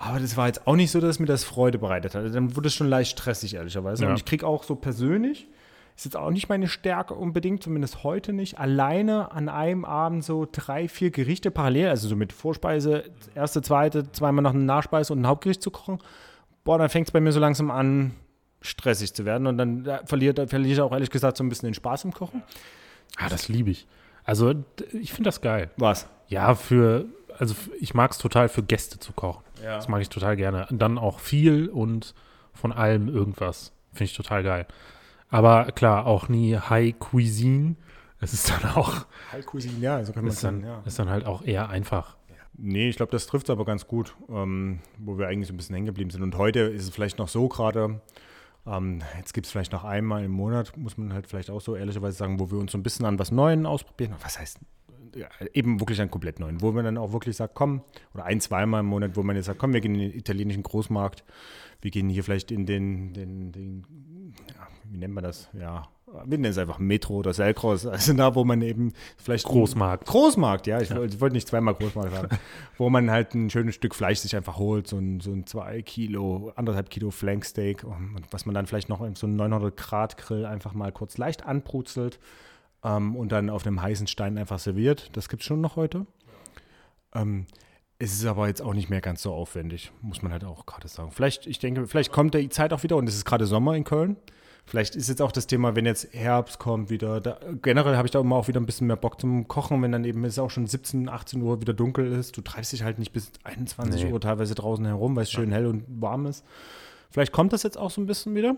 Aber das war jetzt auch nicht so, dass mir das Freude bereitet hat. Dann wurde es schon leicht stressig, ehrlicherweise. Ja. Und ich kriege auch so persönlich, ist jetzt auch nicht meine Stärke unbedingt, zumindest heute nicht, alleine an einem Abend so drei, vier Gerichte parallel, also so mit Vorspeise, erste, zweite, zweimal noch eine Nachspeise und ein Hauptgericht zu kochen. Boah, dann fängt es bei mir so langsam an, stressig zu werden. Und dann verliere ich auch ehrlich gesagt so ein bisschen den Spaß im Kochen. Ah, das liebe ich. Also, ich finde das geil. Was? Ja, für, also ich mag es total für Gäste zu kochen. Ja. Das mag ich total gerne. Dann auch viel und von allem irgendwas. Finde ich total geil. Aber klar, auch nie High Cuisine. Es ist dann auch, High Cuisine, ja, so kann man es ist dann, sagen, ja. ist dann halt auch eher einfach. Nee, ich glaube, das trifft es aber ganz gut, ähm, wo wir eigentlich so ein bisschen hängen geblieben sind. Und heute ist es vielleicht noch so gerade, ähm, jetzt gibt es vielleicht noch einmal im Monat, muss man halt vielleicht auch so ehrlicherweise sagen, wo wir uns so ein bisschen an was Neuem ausprobieren. Was heißt, eben wirklich an komplett Neuen, wo man dann auch wirklich sagt, komm, oder ein, zweimal im Monat, wo man jetzt sagt, komm, wir gehen in den italienischen Großmarkt, wir gehen hier vielleicht in den, den, den ja, wie nennt man das? Ja, wir nennen es einfach Metro oder Selkros, also da, wo man eben vielleicht Großmarkt. Großmarkt, ja. Ich, wollte- ich wollte nicht zweimal Großmarkt sagen. wo man halt ein schönes Stück Fleisch sich einfach holt, so ein, so ein 2 Kilo, anderthalb Kilo Flanksteak, was man dann vielleicht noch in so einen 900 Grad Grill einfach mal kurz leicht anbrutzelt ähm, und dann auf einem heißen Stein einfach serviert. Das gibt es schon noch heute. Ähm, es ist aber jetzt auch nicht mehr ganz so aufwendig, muss man halt auch gerade sagen. Vielleicht, ich denke, vielleicht kommt die Zeit auch wieder und es ist gerade Sommer in Köln. Vielleicht ist jetzt auch das Thema, wenn jetzt Herbst kommt wieder. Da, generell habe ich da immer auch wieder ein bisschen mehr Bock zum Kochen, wenn dann eben es auch schon 17, 18 Uhr wieder dunkel ist. Du treibst dich halt nicht bis 21 Nee. Uhr teilweise draußen herum, weil es schön hell und warm ist. Vielleicht kommt das jetzt auch so ein bisschen wieder.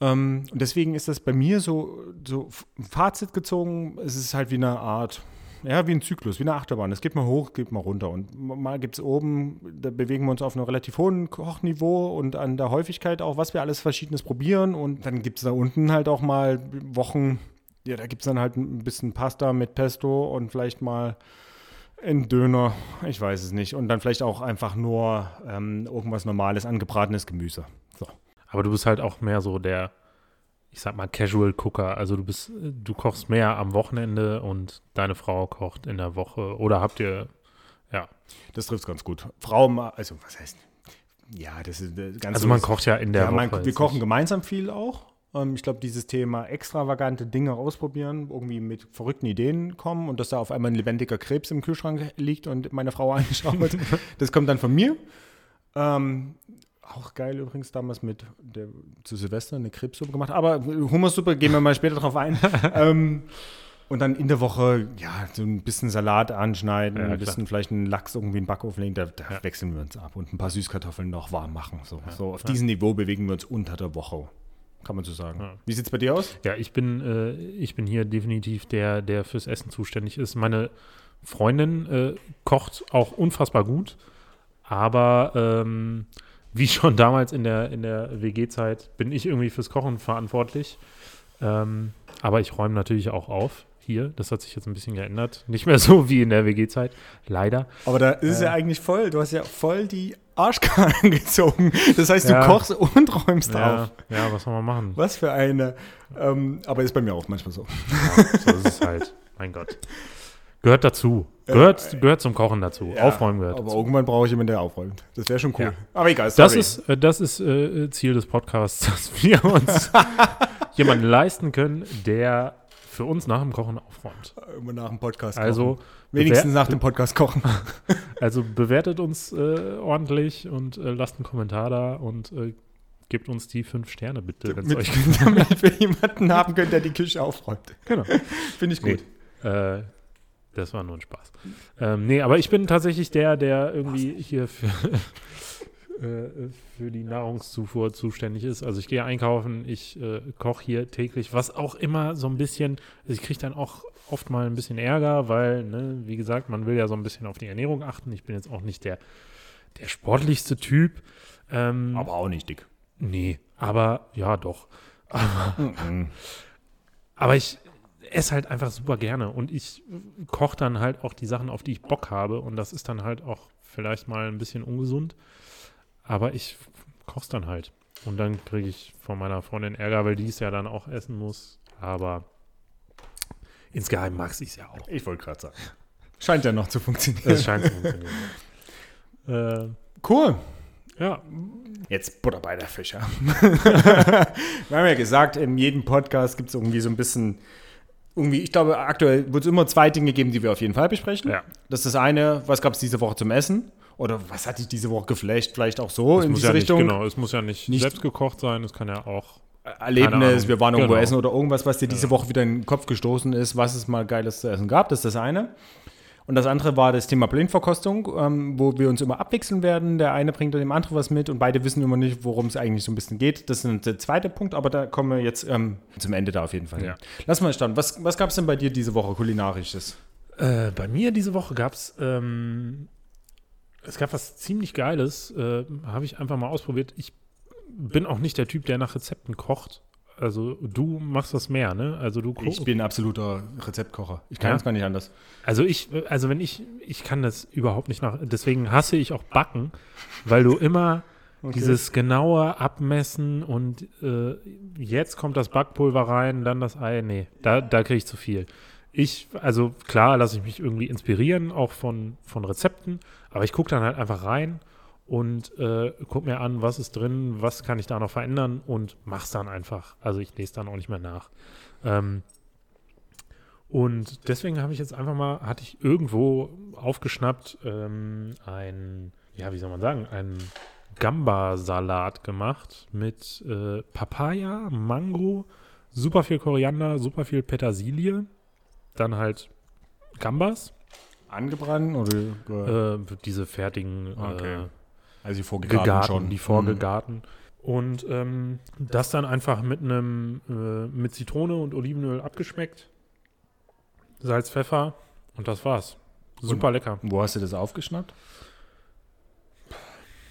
Ähm, und deswegen ist das bei mir so, so Fazit gezogen, es ist halt wie eine Art, ja, wie ein Zyklus, wie eine Achterbahn. Es geht mal hoch, geht mal runter. Und mal gibt es oben, da bewegen wir uns auf einem relativ hohen Kochniveau und an der Häufigkeit auch, was wir alles Verschiedenes probieren. Und dann gibt es da unten halt auch mal Wochen, ja, da gibt es dann halt ein bisschen Pasta mit Pesto und vielleicht mal ein Döner, ich weiß es nicht. Und dann vielleicht auch einfach nur ähm, irgendwas Normales, angebratenes Gemüse. Aber du bist halt auch mehr so der, ich sag mal, Casual Cooker. Also du bist, du kochst mehr am Wochenende und deine Frau kocht in der Woche. Oder habt ihr, ja. Das trifft es ganz gut. Frau, also was heißt, ja, das ist ganz Also so- man kocht ja in der ja, man, Woche. wir kochen nicht. gemeinsam viel auch. Ähm, ich glaube, dieses Thema extravagante Dinge ausprobieren, irgendwie mit verrückten Ideen kommen und dass da auf einmal ein lebendiger Krebs im Kühlschrank liegt und meine Frau anschaut, das kommt dann von mir. Ähm, auch geil übrigens damals mit der, zu Silvester eine Krebssuppe gemacht. Aber Hummersuppe gehen wir mal später drauf ein. ähm, und dann in der Woche, ja, so ein bisschen Salat anschneiden, Ja, ein klar. bisschen vielleicht einen Lachs irgendwie in den Backofen legen, da, da Ja. wechseln wir uns ab und ein paar Süßkartoffeln noch warm machen. So, so auf Ja. diesem Niveau bewegen wir uns unter der Woche, kann man so sagen. Ja. Wie sieht es bei dir aus? Ja, ich bin, äh, ich bin hier definitiv der, der fürs Essen zuständig ist. Meine Freundin äh, kocht auch unfassbar gut, aber ähm, wie schon damals in der, in der WG-Zeit bin ich irgendwie fürs Kochen verantwortlich. Ähm, aber ich räume natürlich auch auf hier. Das hat sich jetzt ein bisschen geändert. Nicht mehr so wie in der WG-Zeit, leider. Aber da ist es Äh. ja eigentlich voll, du hast ja voll die Arschkarte gezogen. Das heißt, du Ja. kochst und räumst Ja, auf. ja, was soll man machen? Was für eine. Ähm, aber ist bei mir auch manchmal so. So ist es halt. Mein Gott. Gehört dazu. Gehört, gehört zum Kochen dazu. Aufräumen gehört Aber dazu. irgendwann brauche ich jemanden, der aufräumt. Das wäre schon cool. Ja. Aber egal, Das sorry. ist, äh, das ist äh, Ziel des Podcasts, dass wir uns jemanden leisten können, der für uns nach dem Kochen aufräumt. immer nach dem Podcast Also, kochen. Wenigstens nach dem Podcast kochen. also bewertet uns äh, ordentlich und äh, lasst einen Kommentar da und äh, gebt uns die fünf Sterne bitte, wenn es euch damit wir jemanden haben können, der die Küche aufräumt. Genau. Finde ich gut. Äh, das war nur ein Spaß. Ähm, nee, aber ich bin tatsächlich der, der irgendwie hier für, äh, für die Nahrungszufuhr zuständig ist. Also ich gehe einkaufen, ich äh, koche hier täglich, was auch immer so ein bisschen, also ich kriege dann auch oft mal ein bisschen Ärger, weil, ne, wie gesagt, man will ja so ein bisschen auf die Ernährung achten. Ich bin jetzt auch nicht der, der sportlichste Typ. Ähm, Aber auch nicht dick. nee, aber ja, doch. Mhm. Aber ich esse halt einfach super gerne und ich koche dann halt auch die Sachen, auf die ich Bock habe und das ist dann halt auch vielleicht mal ein bisschen ungesund, aber ich koche es dann halt. Und dann kriege ich von meiner Freundin Ärger, weil die es ja dann auch essen muss, aber insgeheim mag ich es ja auch. Ich wollte gerade sagen. Scheint ja noch zu funktionieren. Das scheint zu funktionieren. äh, Cool. ja, Jetzt Butter bei der Fische. Wir haben ja gesagt, in jedem Podcast gibt es irgendwie so ein bisschen, irgendwie, ich glaube, aktuell wird es immer zwei Dinge geben, die wir auf jeden Fall besprechen. ja. Das ist das eine, was gab es diese Woche zum Essen? Oder was hat dich diese Woche geflasht? Vielleicht auch so Es in diese ja nicht, Richtung. genau, es muss ja nicht, Nicht- selbst gekocht sein, es kann ja auch Keine Erlebnis, wir waren irgendwo Genau. essen oder irgendwas, was dir diese Woche wieder in den Kopf gestoßen ist, was es mal Geiles zu essen gab. Das ist das eine. Und das andere war das Thema Blindverkostung, ähm, wo wir uns immer abwechseln werden. Der eine bringt dem anderen was mit und beide wissen immer nicht, worum es eigentlich so ein bisschen geht. Das ist der zweite Punkt, aber da kommen wir jetzt ähm, zum Ende da auf jeden Fall. Ja. Lass mal starten. Was, was gab es denn bei dir diese Woche kulinarisches? Äh, bei mir diese Woche gab es, ähm, es gab was ziemlich Geiles, äh, habe ich einfach mal ausprobiert. Ich bin auch nicht der Typ, der nach Rezepten kocht. Also du machst das mehr, ne? Also du Ich bin ein absoluter Rezeptkocher. Ich kann Ja? es gar nicht anders. Also ich, also wenn ich, ich kann das überhaupt nicht nach, deswegen hasse ich auch Backen, weil du immer dieses genaue Abmessen und äh, jetzt kommt das Backpulver rein, dann das Ei, nee, da, da kriege ich zu viel. Ich, also klar, lasse ich mich irgendwie inspirieren, auch von, von Rezepten, aber ich gucke dann halt einfach rein und äh, gucke mir an, was ist drin, was kann ich da noch verändern und mach's dann einfach. Also ich lese dann auch nicht mehr nach. Ähm, und deswegen habe ich jetzt einfach mal, hatte ich irgendwo aufgeschnappt, ähm, ein, ja, wie soll man sagen, ein Gamba-Salat gemacht mit äh, Papaya, Mango, super viel Koriander, super viel Petersilie, dann halt Gambas, Angebrannt oder äh, diese fertigen Okay. äh, also die vorgegarten gegarten, schon? die Mhm. vorgegarten. Und ähm, das dann einfach mit einem, äh, mit Zitrone und Olivenöl abgeschmeckt. Salz, Pfeffer und das war's. Super lecker. Wo hast du das aufgeschnappt?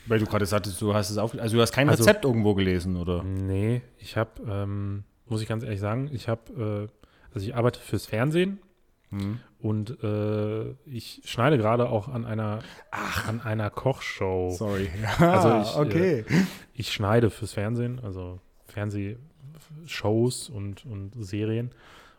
Weil du gerade sagtest, du hast es auf, also du hast kein Also- Rezept irgendwo gelesen, oder? Nee, ich habe, ähm, muss ich ganz ehrlich sagen, ich habe, äh, also ich arbeite fürs Fernsehen Mhm. und äh, ich schneide gerade auch an einer, an einer Kochshow. Sorry. Also Ja, ich, okay. ich schneide fürs Fernsehen, also Fernsehshows und, und Serien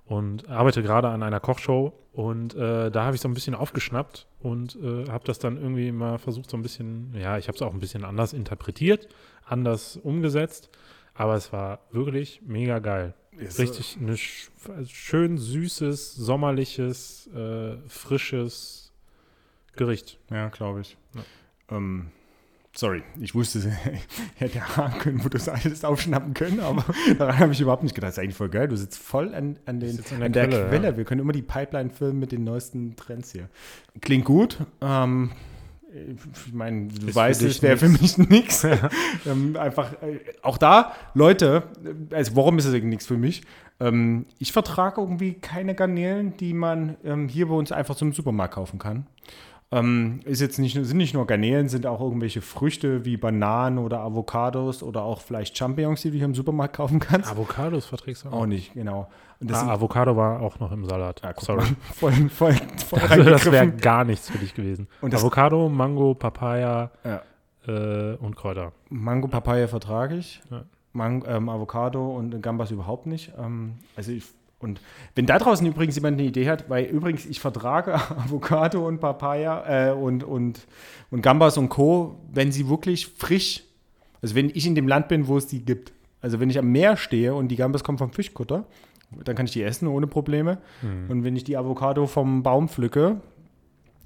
und arbeite gerade an einer Kochshow und äh, da habe ich so ein bisschen aufgeschnappt und äh, habe das dann irgendwie mal versucht so ein bisschen, ja, ich habe es auch ein bisschen anders interpretiert, anders umgesetzt, aber es war wirklich mega geil. Ist, Richtig ein sch schön süßes, sommerliches, äh, frisches Gericht. Ja, glaube ich. Ja. Ähm, sorry, ich wusste, ich hätte haben können, wo du es alles aufschnappen können, aber daran habe ich überhaupt nicht gedacht. Das ist eigentlich voll geil. Du sitzt voll an, an, den, an der an der Quelle, Quelle. ja. Wir können immer die Pipeline filmen mit den neuesten Trends hier. Klingt gut. Ähm, ich meine, du Ist weißt, es wäre für mich nichts. ähm, einfach, äh, auch da, Leute, äh, also warum ist es nichts für mich? Ähm, ich vertrage irgendwie keine Garnelen, die man ähm, hier bei uns einfach zum Supermarkt kaufen kann. Ähm, ist jetzt nicht, sind nicht nur Garnelen, sind auch irgendwelche Früchte wie Bananen oder Avocados oder auch vielleicht Champignons, die du hier im Supermarkt kaufen kannst. Avocados verträgst du Auch nicht, genau. Ah, sind, Avocado war auch noch im Salat. ja, Sorry. voll, voll, voll Also das wäre gar nichts für dich gewesen. Avocado, Mango, Papaya Ja. äh, und Kräuter. Mango, Papaya vertrage ich. Ja. Man ähm, Avocado und Gambas überhaupt nicht. Ähm, also ich, und wenn da draußen übrigens jemand eine Idee hat, weil übrigens ich vertrage Avocado und Papaya äh, und, und, und Gambas und Co., wenn sie wirklich frisch, also wenn ich in dem Land bin, wo es die gibt. Also wenn ich am Meer stehe und die Gambas kommen vom Fischkutter, dann kann ich die essen ohne Probleme. Und wenn ich die Avocado vom Baum pflücke,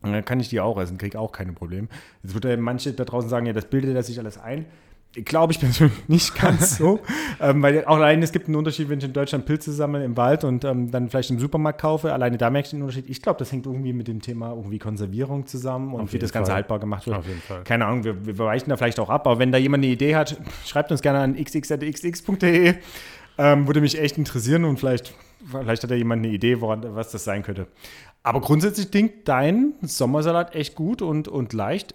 dann kann ich die auch essen, kriege auch keine Probleme. Jetzt wird ja manche da draußen sagen, ja, das bildet er sich alles ein. Ich glaube ich persönlich nicht ganz so. ähm, weil auch allein es gibt einen Unterschied, wenn ich in Deutschland Pilze sammle im Wald und ähm, dann vielleicht im Supermarkt kaufe. Alleine da merke ich den Unterschied. Ich glaube, das hängt irgendwie mit dem Thema irgendwie Konservierung zusammen und wie das Ganze Fall. haltbar gemacht wird. Auf jeden Fall. Keine Ahnung, wir, wir weichen da vielleicht auch ab, aber wenn da jemand eine Idee hat, schreibt uns gerne an xx.xx.de. Ähm, würde mich echt interessieren und vielleicht, vielleicht hat ja jemand eine Idee, woran, was das sein könnte. Aber grundsätzlich klingt dein Sommersalat echt gut und, und leicht.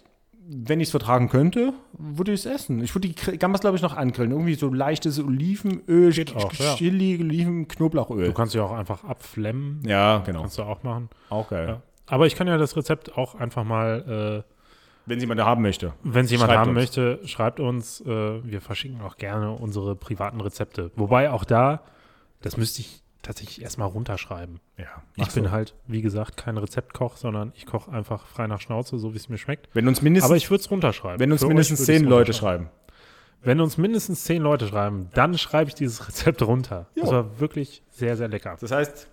Wenn ich es vertragen könnte, würde ich es essen. Ich würde die Gambas, glaube ich, noch angrillen. Irgendwie so leichtes Olivenöl, Geht auch, ja. Chili, Oliven, Knoblauchöl. Du kannst ja auch einfach abflemmen. Ja, genau. Kannst du auch machen. Auch geil. Ja. Aber ich kann ja das Rezept auch einfach mal, äh, Wenn jemand da haben möchte. wenn es jemand Schreibt haben uns. möchte, schreibt uns. Äh, wir verschicken auch gerne unsere privaten Rezepte. Wobei auch da, das müsste ich tatsächlich erstmal runterschreiben. Ja, Ich bin so. halt, wie gesagt, kein Rezeptkoch, sondern ich koche einfach frei nach Schnauze, so wie es mir schmeckt. Wenn uns mindestens, Aber ich würde es runterschreiben. wenn uns Für mindestens zehn Leute schreiben. Wenn uns mindestens zehn Leute schreiben, dann schreibe ich dieses Rezept runter. Ja. Das war wirklich sehr, sehr lecker. Das heißt,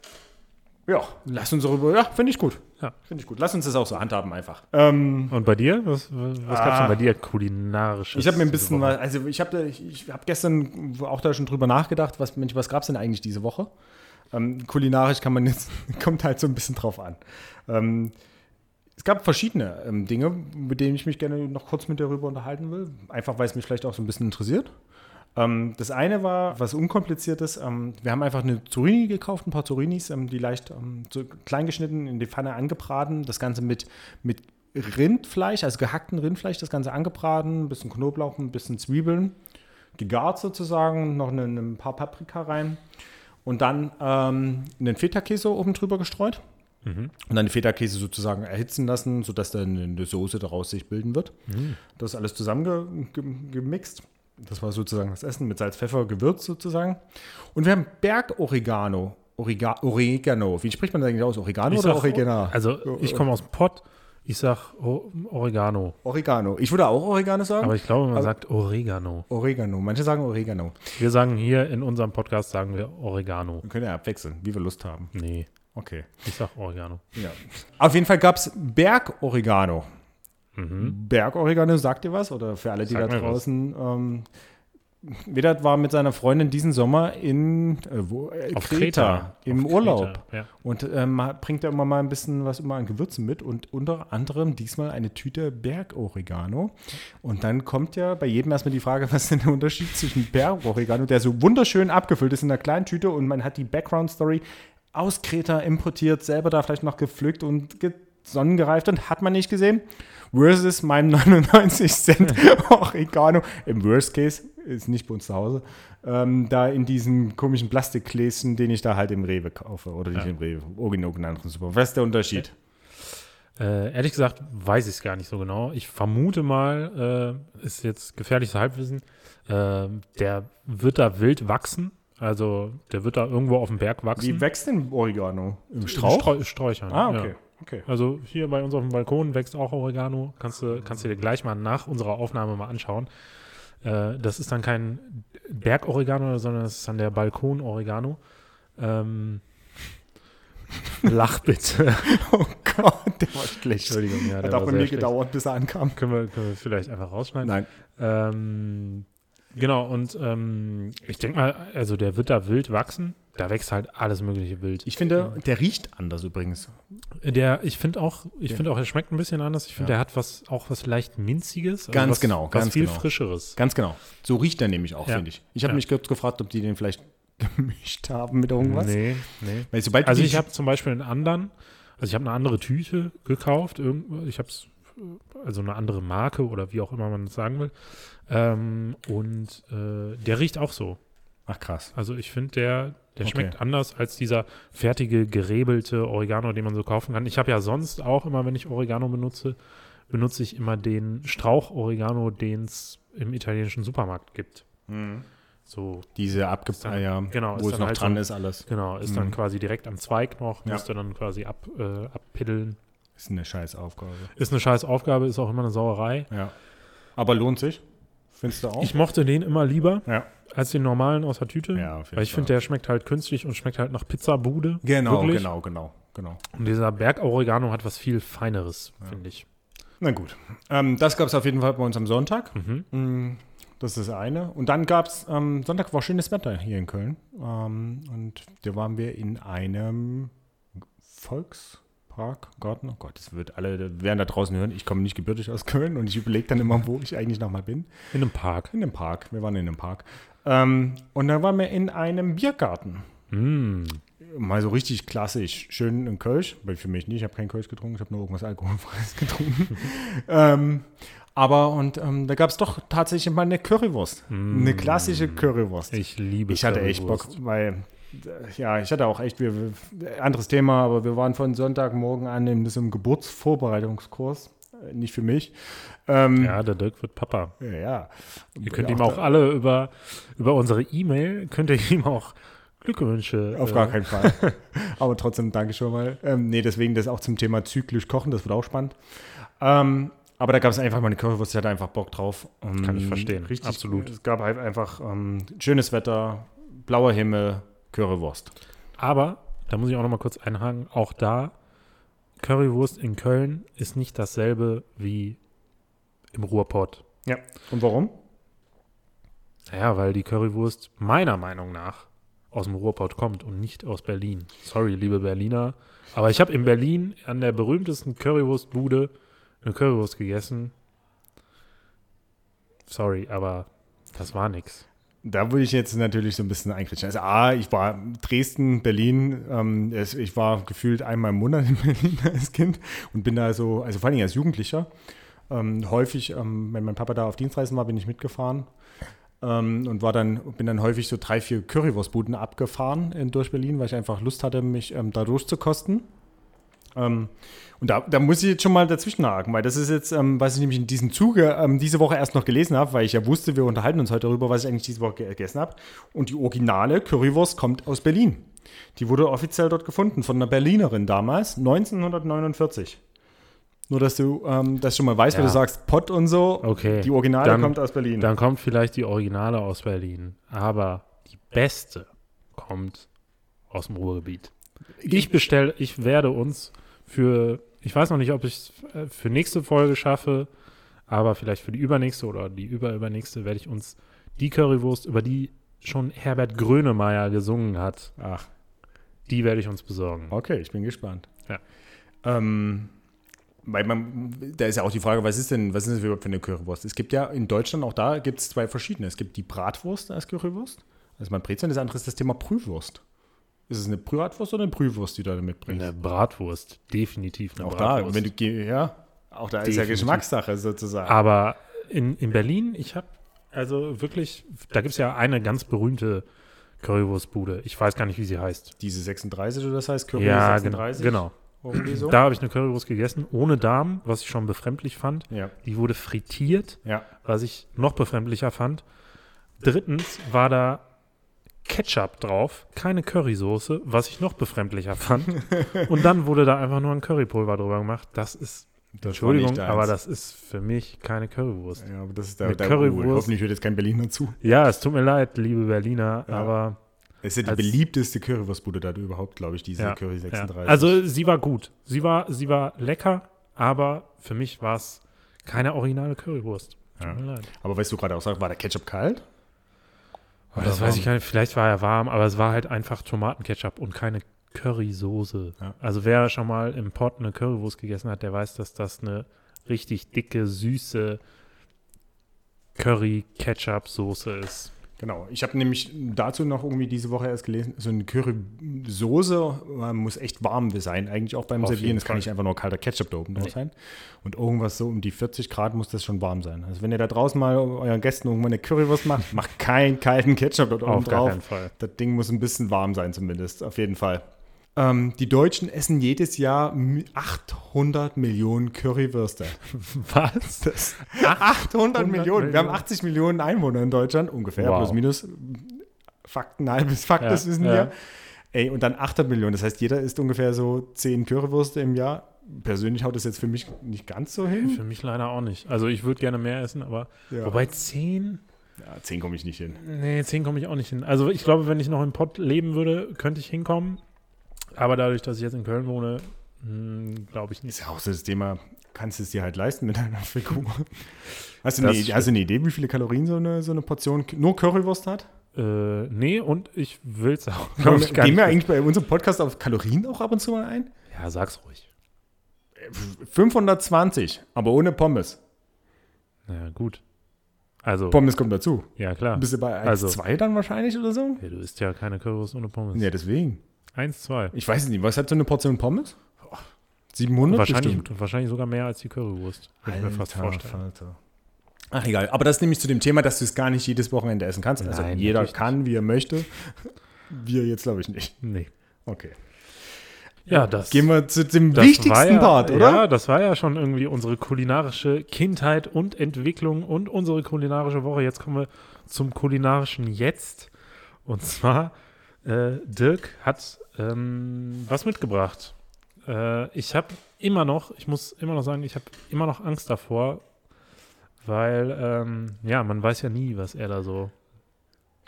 ja, lass uns darüber, ja, finde ich gut. Ja. Finde ich gut. Lass uns das auch so handhaben einfach. Ähm, Und bei dir? Was, was gab es Ah. denn bei dir kulinarisches? ich habe mir ein bisschen was, also ich habe ich, ich hab gestern auch da schon drüber nachgedacht, was, Mensch, was gab es denn eigentlich diese Woche? Ähm, kulinarisch kann man jetzt, kommt halt so ein bisschen drauf an. Ähm, es gab verschiedene ähm, Dinge, mit denen ich mich gerne noch kurz mit darüber unterhalten will. Einfach, weil es mich vielleicht auch so ein bisschen interessiert. Ähm, das eine war was Unkompliziertes. Ähm, wir haben einfach eine Zucchini gekauft, ein paar Zucchinis, ähm, die leicht so klein geschnitten, in die Pfanne angebraten. Das Ganze mit, mit Rindfleisch, also gehackten Rindfleisch, das Ganze angebraten, ein bisschen Knoblauch, ein bisschen Zwiebeln, gegart sozusagen, noch ein paar Paprika rein und dann ähm, einen Feta-Käse oben drüber gestreut. Und dann den Feta-Käse sozusagen erhitzen lassen, sodass dann eine Soße daraus sich bilden wird. Das alles zusammengemixt. Das war sozusagen das Essen mit Salz, Pfeffer, Gewürz sozusagen. Und wir haben Berg-Oregano. Orega Oregano. Wie spricht man das eigentlich aus? Oregano Ich oder sag, Oregano? Also, ich komme aus dem Pott. Ich sag O- Oregano. Oregano. Ich würde auch Oregano sagen. Aber ich glaube, man Aber- sagt Oregano. Oregano. Manche sagen Oregano. Wir sagen hier in unserem Podcast, sagen wir Oregano. Wir können ja abwechseln, wie wir Lust haben. Nee, Okay. ich sag Oregano. Ja. Auf jeden Fall gab es Berg-Oregano. Berg-Oregano, sagt ihr was? Oder für alle, die Sag da draußen. Ähm, Vedat war mit seiner Freundin diesen Sommer in äh, wo, äh, Auf Kreta, Kreta. im Auf Urlaub. Kreta, ja. Und ähm, bringt da immer mal ein bisschen was immer an Gewürzen mit und unter anderem diesmal eine Tüte Berg-Oregano. Und dann kommt ja bei jedem erstmal die Frage, was ist denn der Unterschied zwischen Berg-Oregano, der so wunderschön abgefüllt ist in einer kleinen Tüte und man hat die Background-Story aus Kreta importiert, selber da vielleicht noch gepflückt und ge sonnengereift und hat man nicht gesehen. Versus meinem 99 Cent Oregano. Im Worst Case, ist nicht bei uns zu Hause, ähm, da in diesen komischen Plastikgläschen, den ich da halt im Rewe kaufe. Oder nicht Ja. im Rewe, irgendeinen anderen Super. Was ist der Unterschied? Äh, ehrlich gesagt weiß ich es gar nicht so genau. Ich vermute mal, äh, ist jetzt gefährliches Halbwissen, äh, der wird da wild wachsen. Also der wird da irgendwo auf dem Berg wachsen. Wie wächst denn Oregano? Im Strauch? Streu Sträuchern. ah, ja. okay. okay. Also hier bei uns auf dem Balkon wächst auch Oregano. Kannst du, kannst du dir gleich mal nach unserer Aufnahme mal anschauen. Äh, das ist dann kein Berg-Oregano, sondern das ist dann der Balkon-Oregano. Ähm, lach bitte. Oh Gott, der war schlecht. Entschuldigung, ja, Hat auch bei mir schlecht. gedauert, bis er ankam. Können wir, können wir vielleicht einfach rausschneiden. Nein. Ähm, genau, und ähm, ich denke mal, also der wird da wild wachsen. Da wächst halt alles mögliche wild. Ich finde, der riecht anders übrigens. Der, ich finde auch, ich Ja. finde auch, er schmeckt ein bisschen anders. Ich finde, Ja. der hat was, auch was leicht minziges. also Ganz was, genau, Was ganz viel genau. frischeres. Ganz genau. So riecht er nämlich auch, Ja. finde ich. Ich habe Ja. mich kurz gefragt, ob die den vielleicht gemischt haben mit irgendwas. Nee, nee. Weil sobald Also ich habe zum Beispiel einen anderen Also ich habe eine andere Tüte gekauft. Ich habe es, also eine andere Marke oder wie auch immer man es sagen will. Ähm, und äh, der riecht auch so. Ach krass. Also ich finde, der, der Okay. schmeckt anders als dieser fertige, gerebelte Oregano, den man so kaufen kann. Ich habe ja sonst auch immer, wenn ich Oregano benutze, benutze ich immer den Strauch-Oregano, den es im italienischen Supermarkt gibt. So, Diese abge Ist dann- ah, ja, genau, wo es dann noch halt dran so- ist alles. genau, ist dann Mhm. quasi direkt am Zweig noch, Ja. musst du dann quasi ab, äh, abpiddeln. Ist eine scheiß Aufgabe. Ist eine scheiß Aufgabe, ist auch immer eine Sauerei. Ja. Aber lohnt sich? Findest du auch? Ich mochte den immer lieber ja. als den normalen aus der Tüte. Ja, auf jeden weil ich finde, der schmeckt halt künstlich und schmeckt halt nach Pizzabude. Genau, Wirklich. genau, genau, genau. Und dieser Berg-Oregano hat was viel Feineres, finde ich. Na gut. Ähm, das gab es auf jeden Fall bei uns am Sonntag. Mhm. Mm, Das ist das eine. Und dann gab es, ähm, Sonntag war schönes Wetter hier in Köln. Ähm, und da waren wir in einem Volkspark, Garten. Oh Gott, das wird alle, werden da draußen hören. Ich komme nicht gebürtig aus Köln und ich überlege dann immer, wo ich eigentlich nochmal bin. In einem Park. In einem Park. Wir waren in einem Park. Ähm, und dann waren wir in einem Biergarten. Mm. Mal so richtig klassisch. Schön in Kölsch. Weil für mich nicht. Ich habe keinen Kölsch getrunken. Ich habe nur irgendwas Alkoholfreies getrunken. ähm, aber und ähm, da gab es doch tatsächlich mal eine Currywurst. Eine klassische Currywurst. Ich liebe Ich hatte echt Bock, Currywurst. weil ja, ich hatte auch echt, wir, anderes Thema, aber wir waren von Sonntagmorgen an in einem Geburtsvorbereitungskurs. Äh, Nicht für mich. Ähm, Ja, der Dirk wird Papa. ja. ja. Ihr könnt Auch ihm auch alle über, über unsere E-Mail, könnt ihr ihm auch Glückwünsche. Auf äh, gar keinen Fall. Aber trotzdem, danke schon mal. Ähm, nee, deswegen das auch zum Thema zyklisch kochen, das wird auch spannend. Ähm, aber da gab es einfach mal eine Currywurst, ich hatte einfach Bock drauf. Ähm, Kann ich verstehen, Richtig, absolut. Es gab halt einfach ähm, schönes Wetter, blauer Himmel, Currywurst. Aber, da muss ich auch noch mal kurz einhaken, auch da, Currywurst in Köln ist nicht dasselbe wie im Ruhrpott. Ja. Und warum? Naja, weil die Currywurst meiner Meinung nach aus dem Ruhrpott kommt und nicht aus Berlin. Sorry, liebe Berliner. Aber ich habe in Berlin an der berühmtesten Currywurstbude eine Currywurst gegessen. Sorry, aber das war nix. Da würde ich jetzt natürlich so ein bisschen einkritschen. Also A, ich war Dresden, Berlin, ähm, ich war gefühlt einmal im Monat in Berlin als Kind und bin da so, also vor allem als Jugendlicher, ähm, häufig, ähm, wenn mein Papa da auf Dienstreisen war, bin ich mitgefahren ähm, und war dann, bin dann häufig so drei, vier Currywurstbuden abgefahren in, durch Berlin, weil ich einfach Lust hatte, mich ähm, da durchzukosten. Ähm, und da, da muss ich jetzt schon mal dazwischen haken, weil das ist jetzt, ähm, was ich nämlich in diesem Zuge ähm, diese Woche erst noch gelesen habe, weil ich ja wusste, wir unterhalten uns heute darüber, was ich eigentlich diese Woche ge- gegessen habe. Und die originale Currywurst kommt aus Berlin. Die wurde offiziell dort gefunden von einer Berlinerin damals, 1949. Nur, dass du ähm, das schon mal weißt, Ja. du sagst Pott und so. Okay. Die Originale Dann- kommt aus Berlin. Dann kommt vielleicht die Originale aus Berlin. Aber die beste kommt aus dem Ruhrgebiet. Ich bestelle, ich werde uns für, ich weiß noch nicht, ob ich es für nächste Folge schaffe, aber vielleicht für die übernächste oder die überübernächste werde ich uns die Currywurst, über die schon Herbert Grönemeyer gesungen hat, Ach, die werde ich uns besorgen. okay, ich bin gespannt. Ja. Ähm, weil man, da ist ja auch die Frage, was ist denn, was ist das überhaupt für eine Currywurst? Es gibt ja in Deutschland auch da gibt es zwei verschiedene. Es gibt die Bratwurst als Currywurst. Also man Brezeln, das andere ist das Thema Brühwurst. Ist es eine Bratwurst oder eine Brühwurst, die du da mitbringst? Eine Bratwurst, definitiv eine auch Bratwurst. da, wenn du ja, auch da ist ja Definitiv. Geschmackssache sozusagen. Aber in, in Berlin, ich habe also wirklich, da gibt es ja eine ganz berühmte Currywurstbude. Ich weiß gar nicht, wie sie heißt. Diese 36 oder das heißt Curry ja, 36? genau. So? Da habe ich eine Currywurst gegessen, ohne Darm, was ich schon befremdlich fand. Ja, Die wurde frittiert, ja. was ich noch befremdlicher fand. Drittens war da Ketchup drauf, keine Currysoße, was ich noch befremdlicher fand. Und dann wurde da einfach nur ein Currypulver drüber gemacht. Das ist, Das Entschuldigung, aber das ist für mich keine Currywurst. Ja, aber das ist der, Mit der Currywurst. Uhr. Hoffentlich hört jetzt kein Berliner zu. Ja, es tut mir leid, liebe Berliner, Ja. aber Es ist ja die beliebteste Currywurstbude da überhaupt, glaube ich, diese ja, Curry ja. 36. Also sie war gut. Sie war, sie war lecker, aber für mich war es keine originale Currywurst. Tut Ja. mir leid. aber weißt du gerade auch sagst, war der Ketchup kalt? Aber das weiß ich gar nicht. Vielleicht war er warm, aber es war halt einfach Tomatenketchup und keine Currysoße. Ja. Also wer schon mal im Pott eine Currywurst gegessen hat, der weiß, dass das eine richtig dicke, süße Curry-Ketchup-Soße ist. Genau. Ich habe nämlich dazu noch irgendwie diese Woche erst gelesen, so eine Currysoße man muss echt warm sein, eigentlich auch beim Auf Servieren. Das kann nicht einfach nur kalter Ketchup da oben drauf Nee. sein. Und irgendwas so um die 40 Grad muss das schon warm sein. Also wenn ihr da draußen mal euren Gästen irgendwann eine Currywurst macht, macht keinen kalten Ketchup dort oben Auf drauf. keinen Fall. Das Ding muss ein bisschen warm sein zumindest, auf jeden Fall. Ähm, die Deutschen essen jedes Jahr mi- 800 Millionen Currywürste. Was? Das 800 Millionen. Wir haben Millionen. 80 Millionen Einwohner in Deutschland, ungefähr, Wow. plus minus. Fakten, halbes Fakt, Ja, das wissen ja. wir. Ey, und dann 800 Millionen. Das heißt, jeder isst ungefähr so 10 Currywürste im Jahr. Persönlich haut das jetzt für mich nicht ganz so hin. Für mich leider auch nicht. Also ich würde gerne mehr essen, aber Ja. wobei 10, Ja, 10 komme ich nicht hin. nee, 10 komme ich auch nicht hin. Also ich glaube, wenn ich noch im Pott leben würde, könnte ich hinkommen. Aber dadurch, dass ich jetzt in Köln wohne, hm, glaube ich nicht. Ist ja auch so das Thema, kannst du es dir halt leisten mit deiner Figur. Hast du, eine, hast du eine Idee, wie viele Kalorien so eine, so eine Portion nur Currywurst hat? Äh, nee, und ich will es auch, Gehen ich, gar wir nicht. eigentlich bei unserem Podcast auf Kalorien auch ab und zu mal ein? Ja, sag's ruhig. 520, aber ohne Pommes. Ja, gut. Also, Pommes kommt dazu. ja klar. Bist du bei 1,2 Also- dann wahrscheinlich oder so? Ja, du isst ja keine Currywurst ohne Pommes. Ja, deswegen. Eins, zwei. Ich weiß nicht, was hat so eine Portion Pommes? 700 Wahrscheinlich, bestimmt. wahrscheinlich sogar mehr als die Currywurst. Kann ich mir fast Alter vorstellen. Falter. Ach egal, aber das ist nämlich zu dem Thema, dass du es gar nicht jedes Wochenende essen kannst. Also Nein, jeder kann, wie er möchte. Wir jetzt glaube ich nicht. Nee. Okay. Ja, das. Gehen wir zu dem wichtigsten ja, Part, oder? Ja, das war ja schon irgendwie unsere kulinarische Kindheit und Entwicklung und unsere kulinarische Woche. Jetzt kommen wir zum kulinarischen Jetzt. Und zwar, äh, Dirk hat ähm, was mitgebracht. Äh, ich habe immer noch, ich muss immer noch sagen, ich habe immer noch Angst davor, weil, ähm, ja, man weiß ja nie, was er da so.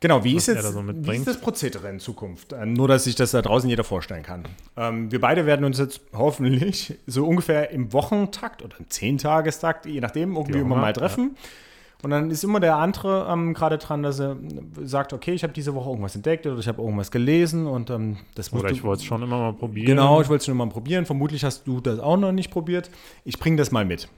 Genau, wie ist jetzt so wie ist das Prozedere in Zukunft? Ähm, nur, dass sich das da draußen jeder vorstellen kann. Ähm, wir beide werden uns jetzt hoffentlich so ungefähr im Wochentakt oder im Zehntagestakt, je nachdem, irgendwie immer immer, mal treffen. Und dann ist immer der andere ähm, gerade dran, dass er sagt, okay, ich habe diese Woche irgendwas entdeckt oder ich habe irgendwas gelesen und ähm, das Oder ich wollte es schon immer mal probieren. Genau, ich wollte es schon mal probieren. Vermutlich hast du das auch noch nicht probiert. Ich bringe das mal mit.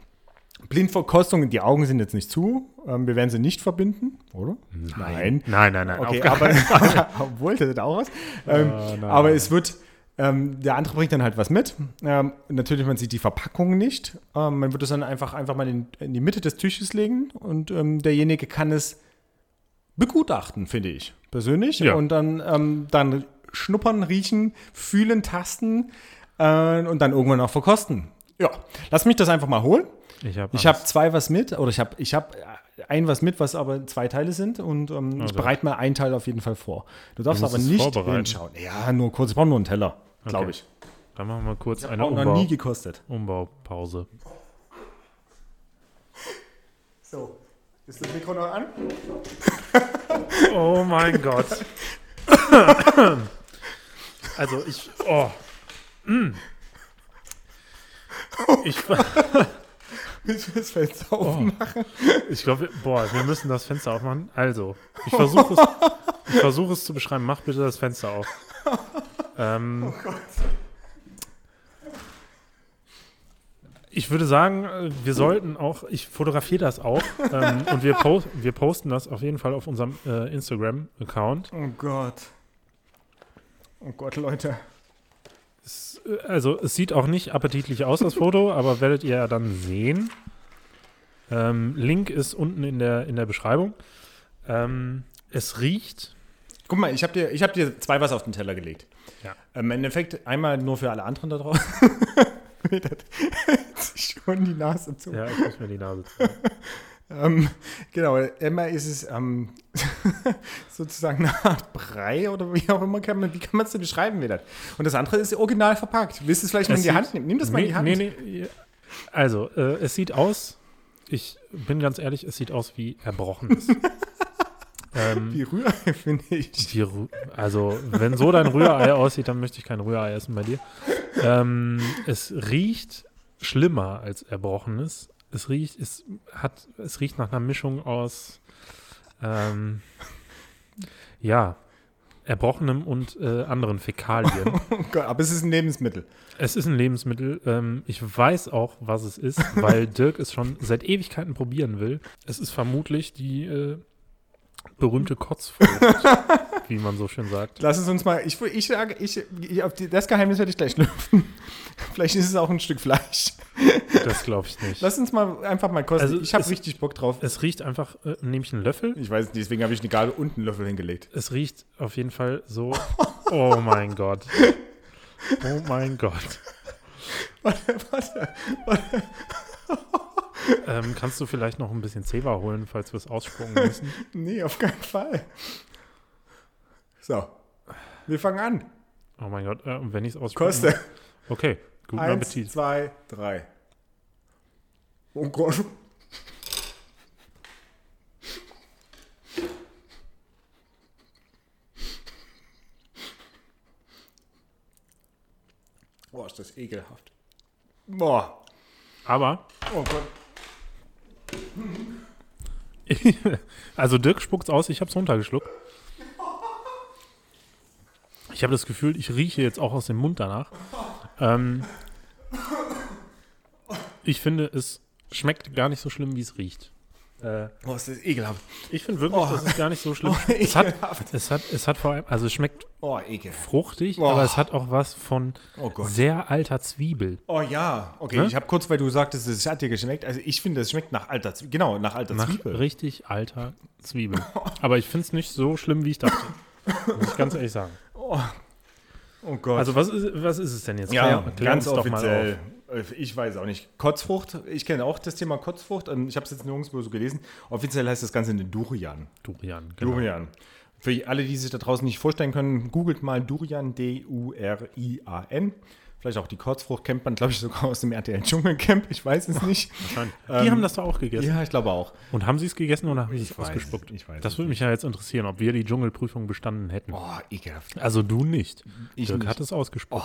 Blindverkostung, die Augen sind jetzt nicht zu. Ähm, wir werden sie nicht verbinden, oder? Nein. Nein, nein, nein. Okay, aber obwohl, das hat auch was. Ähm, nein, aber es wird, ähm, der andere bringt dann halt was mit. Ähm, natürlich, man sieht die Verpackung nicht. Ähm, man wird es dann einfach, einfach mal in, in die Mitte des Tisches legen und ähm, derjenige kann es begutachten, finde ich, persönlich. Ja. Und dann, ähm, dann schnuppern, riechen, fühlen, tasten äh, und dann irgendwann auch verkosten. Ja, lass mich das einfach mal holen. Ich habe Ich habe zwei was mit, oder ich habe ich hab ein was mit, was aber zwei Teile sind und ähm, ich Also. bereite mal einen Teil auf jeden Fall vor. Du darfst musst aber nicht hinschauen. Ja, nur kurz, ich brauche nur einen Teller, glaube Okay. ich. Dann machen wir kurz eine Auch noch Umbau, nie gekostet. Umbaupause. So, ist das Mikro noch an? Oh mein Gott. Also ich. Oh. Mm. Ich, Willst du das Fenster Oh. aufmachen? ich glaube, boah, wir müssen das Fenster aufmachen. Also, ich versuche es, ich versuche es zu beschreiben. Mach bitte das Fenster auf. Ähm, ich würde sagen, äh, wir sollten auch, ich fotografiere das auch ähm, und wir, po wir posten das auf jeden Fall auf unserem äh, Instagram-Account. Oh Gott. Oh Gott, Leute. Es, äh, also es sieht auch nicht appetitlich aus, das Foto, aber werdet ihr ja dann sehen. Ähm, Link ist unten in der, in der Beschreibung. Ähm, es riecht. Guck mal, ich habe dir, ich hab dir zwei was auf den Teller gelegt. Ja. Im Endeffekt einmal nur für alle anderen da sich schon die Nase zu. Ja, ich muss mir die Nase ziehen. Ähm, genau, einmal ist es ähm, sozusagen eine Art Brei oder wie auch immer, kann man, wie kann man es denn beschreiben, wie das? Und das andere ist original verpackt. Willst du es vielleicht mal in die Hand nehmen? Nimm das mal in die Hand. Nee, nee. Also, äh, es sieht aus, ich bin ganz ehrlich, es sieht aus wie Erbrochenes. Ähm, Wie Rührei, finde ich. wie Rü- also, wenn so dein Rührei aussieht, dann möchte ich kein Rührei essen bei dir. Ähm, es riecht schlimmer als Erbrochenes. Es riecht, es hat, es riecht nach einer Mischung aus, ähm, ja, Erbrochenem und äh, anderen Fäkalien. Oh Gott, aber es ist ein Lebensmittel. Es ist ein Lebensmittel. Ähm, ich weiß auch, was es ist, weil Dirk es schon seit Ewigkeiten probieren will. Es ist vermutlich die, äh, Berühmte Kotzfrucht, wie man so schön sagt. Lass es uns mal, ich, ich sage, ich, ich, auf die, das Geheimnis werde ich gleich lüften. Vielleicht ist es auch ein Stück Fleisch. Das glaube ich nicht. Lass uns mal einfach mal kosten. Also ich habe richtig Bock drauf. Es riecht einfach, äh, nehme ich einen Löffel. Ich weiß nicht, deswegen habe ich eine Gabel und einen Löffel hingelegt. Es riecht auf jeden Fall so. Oh mein Gott. Oh mein Gott. Warte, warte. Ähm, kannst du vielleicht noch ein bisschen Zewa holen, falls wir es ausspucken müssen? Nee, auf keinen Fall. So, wir fangen an. Oh mein Gott. Äh, wenn ich es ausspucken Koste. Okay, guten Eins, Appetit. zwei, drei. Oh Gott. Boah, ist das ekelhaft. Boah. Aber, Oh Gott. also Dirk spuckt's aus, ich habe es runtergeschluckt. Ich habe das Gefühl, ich rieche jetzt auch aus dem Mund danach. Ähm, ich finde, es schmeckt gar nicht so schlimm, wie es riecht. Äh, Boah, ist das ekelhaft. ich finde wirklich, Oh. das ist gar nicht so schlimm. Oh, es, hat, es, hat, es hat vor allem, also es schmeckt Oh, fruchtig, Oh. aber es hat auch was von Oh sehr alter Zwiebel. Oh ja, okay. Ne? Ich habe kurz, weil du sagtest, es hat dir geschmeckt. Also ich finde, es schmeckt nach alter Zwiebel. Genau, nach alter Nach Zwiebel. richtig alter Zwiebel. Aber ich finde es nicht so schlimm, wie ich dachte. Muss ich ganz ehrlich sagen. Oh, oh Gott. Also was ist, was ist es denn jetzt? ja, klär ganz uns doch mal offiziell. auf. Äh, Ich weiß auch nicht. Kotzfrucht. Ich kenne auch das Thema Kotzfrucht. und Ich habe es jetzt nirgendwo so gelesen. Offiziell heißt das Ganze eine Durian. Durian, genau. Durian. Für alle, die sich da draußen nicht vorstellen können, googelt mal Durian, D-U-R-I-A-N. Vielleicht auch die Kotzfrucht kennt man, glaube ich, sogar aus dem RTL Dschungelcamp. Ich weiß es nicht. Wahrscheinlich. Die Ähm, haben das doch auch gegessen. Ja, ich glaube auch. Und haben sie es gegessen oder haben sie es ausgespuckt? es- ich weiß das würde mich ja jetzt interessieren, ob wir die Dschungelprüfung bestanden hätten. Oh, ekelhaft. Also du nicht. Ich Dirk nicht. hat es ausgespuckt.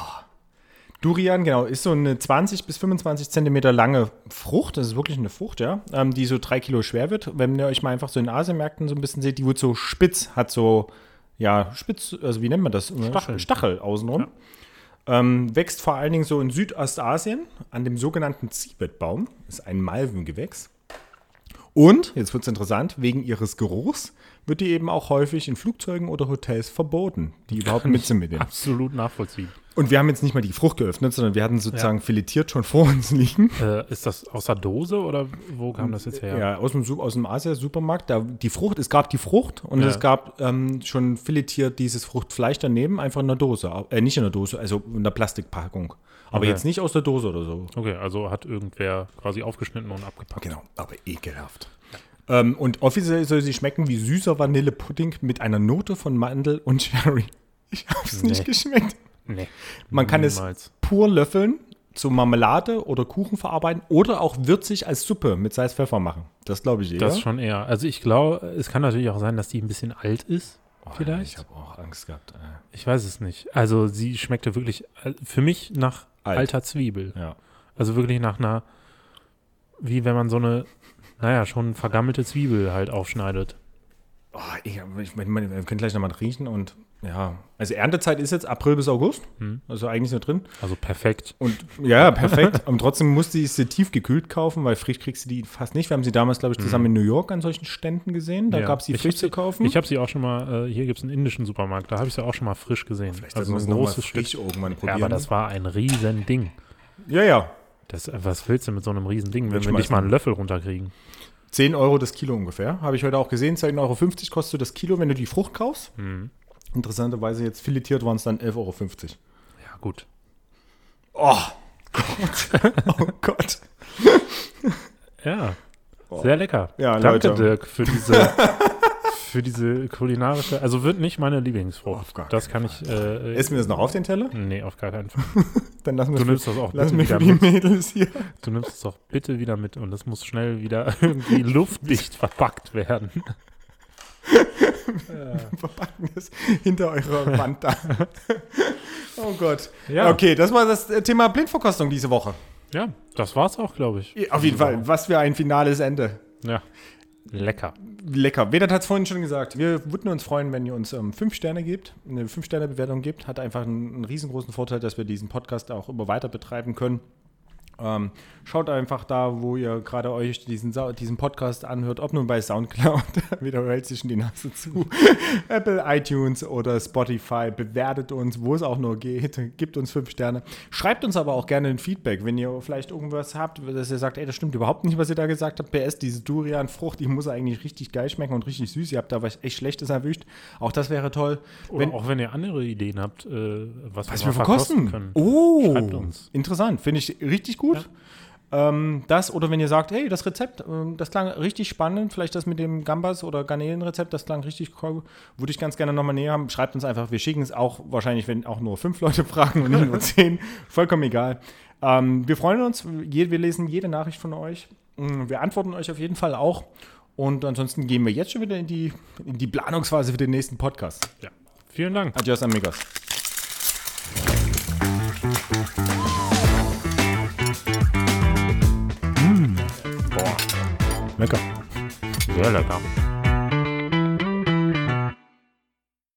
Durian, genau, ist so eine 20 bis 25 Zentimeter lange Frucht. Das ist wirklich eine Frucht, ja, ähm, die so drei Kilo schwer wird. Wenn ihr euch mal einfach so in Asienmärkten so ein bisschen seht, die wird so spitz, hat so, ja, spitz, also wie nennt man das? Stacheln. Stachel außenrum. Ähm, wächst vor allen Dingen so in Südostasien an dem sogenannten Zibetbaum. Ist ein Malvengewächs. Und, jetzt wird es interessant, wegen ihres Geruchs wird die eben auch häufig in Flugzeugen oder Hotels verboten, die überhaupt mitzunehmen. Absolut nachvollziehen. Und wir haben jetzt nicht mal die Frucht geöffnet, sondern wir hatten sozusagen filetiert schon vor uns liegen. Äh, ist das aus der Dose oder wo kam das jetzt her? Ja, aus dem, aus dem Asia-Supermarkt. Die Frucht, es gab die Frucht und Ja. es gab ähm, schon filetiert dieses Fruchtfleisch daneben, einfach in der Dose. Äh, nicht in der Dose, also in der Plastikpackung. Aber Okay. jetzt nicht aus der Dose oder so. Okay, also hat irgendwer quasi aufgeschnitten und abgepackt. Genau, aber ekelhaft. Ähm, und offiziell soll sie schmecken wie süßer Vanillepudding mit einer Note von Mandel und Cherry. Ich habe es nicht Nee. geschmeckt. Nee. Man kann niemals. es pur löffeln, zu Marmelade oder Kuchen verarbeiten oder auch würzig als Suppe mit Salz, Pfeffer machen. Das glaube ich eher. Das schon eher. Also ich glaube, es kann natürlich auch sein, dass die ein bisschen alt ist. Oh, vielleicht? Ich habe auch Angst gehabt. äh. Ich weiß es nicht. Also sie schmeckte wirklich äh, für mich nach Alt. alter Zwiebel. Ja. Also wirklich nach einer, wie wenn man so eine, naja, schon vergammelte Zwiebel halt aufschneidet. Oh, ich, ich meine, wir können gleich nochmal riechen und ja. Also Erntezeit ist jetzt April bis August. Hm. Also eigentlich nur drin. Also perfekt. Und ja, perfekt. und trotzdem musste ich sie tief gekühlt kaufen, weil frisch kriegst du die fast nicht. Wir haben sie damals, glaube ich, zusammen in New York an solchen Ständen gesehen. Da Ja. gab es die frisch zu kaufen. Ich habe sie auch schon mal, äh, hier gibt es einen indischen Supermarkt, da habe ich sie auch schon mal frisch gesehen. Vielleicht also ein großes Stück. irgendwann Ja, probieren. aber das war ein riesen Ding. ja, ja. Das, äh, was willst du mit so einem riesen Ding, wenn wir nicht mal einen Löffel runterkriegen? 10 Euro das Kilo ungefähr. Habe ich heute auch gesehen. 10,50 Euro kostet das Kilo, wenn du die Frucht kaufst. Mhm. Interessanterweise jetzt filetiert waren es dann 11,50 Euro. Ja, gut. Oh Gott. oh Gott. Ja, sehr lecker. Oh. Ja, Danke, Leute. Dirk, für diese, für diese kulinarische. Also wird nicht meine Lieblingsfrucht. Das kann ich. Äh, Essen wir das noch auf den Teller? nee, auf gar keinen Fall. Dann lassen wir Du nimmst das auch bitte wieder mit. Mädels hier. Du nimmst es doch bitte wieder mit und es muss schnell wieder irgendwie luftdicht verpackt werden. Verpacken es hinter eurer Wand da. oh Gott. Ja. Okay, das war das äh, Thema Blindverkostung diese Woche. Ja, das war's auch, glaube ich. Auf jeden Fall. Was für ein finales Ende. Ja. Lecker. Lecker. Vedat hat es vorhin schon gesagt. Wir würden uns freuen, wenn ihr uns ähm, fünf Sterne gebt, eine fünf Sterne Bewertung gebt. Hat einfach einen, einen riesengroßen Vorteil, dass wir diesen Podcast auch immer weiter betreiben können. Ähm, schaut einfach da, wo ihr gerade euch diesen, diesen Podcast anhört, ob nun bei Soundcloud, wieder hält sich die Nase zu, Apple, iTunes oder Spotify, bewertet uns, wo es auch nur geht, gibt uns fünf Sterne. Schreibt uns aber auch gerne ein Feedback, wenn ihr vielleicht irgendwas habt, dass ihr sagt, ey, das stimmt überhaupt nicht, was ihr da gesagt habt. PS, diese Durian-Frucht, die muss eigentlich richtig geil schmecken und richtig süß. Ihr habt da was echt Schlechtes erwischt. Auch das wäre toll. Oder wenn, auch wenn ihr andere Ideen habt, äh, was, was wir verkosten können. Oh, Schreibt uns. interessant. Finde ich richtig gut. Ja. Ähm, das oder wenn ihr sagt, hey, das Rezept, äh, das klang richtig spannend, vielleicht das mit dem Gambas oder Garnelenrezept, das klang richtig cool, würde ich ganz gerne nochmal näher haben. Schreibt uns einfach, wir schicken es auch wahrscheinlich, wenn auch nur fünf Leute fragen und nicht nur zehn, vollkommen egal. Ähm, wir freuen uns, wir lesen jede Nachricht von euch. Mm, wir antworten euch auf jeden Fall auch. Und ansonsten gehen wir jetzt schon wieder in die, in die Planungsphase für den nächsten Podcast. Ja. Vielen Dank. Adios, amigos. Lecker. Sehr lecker.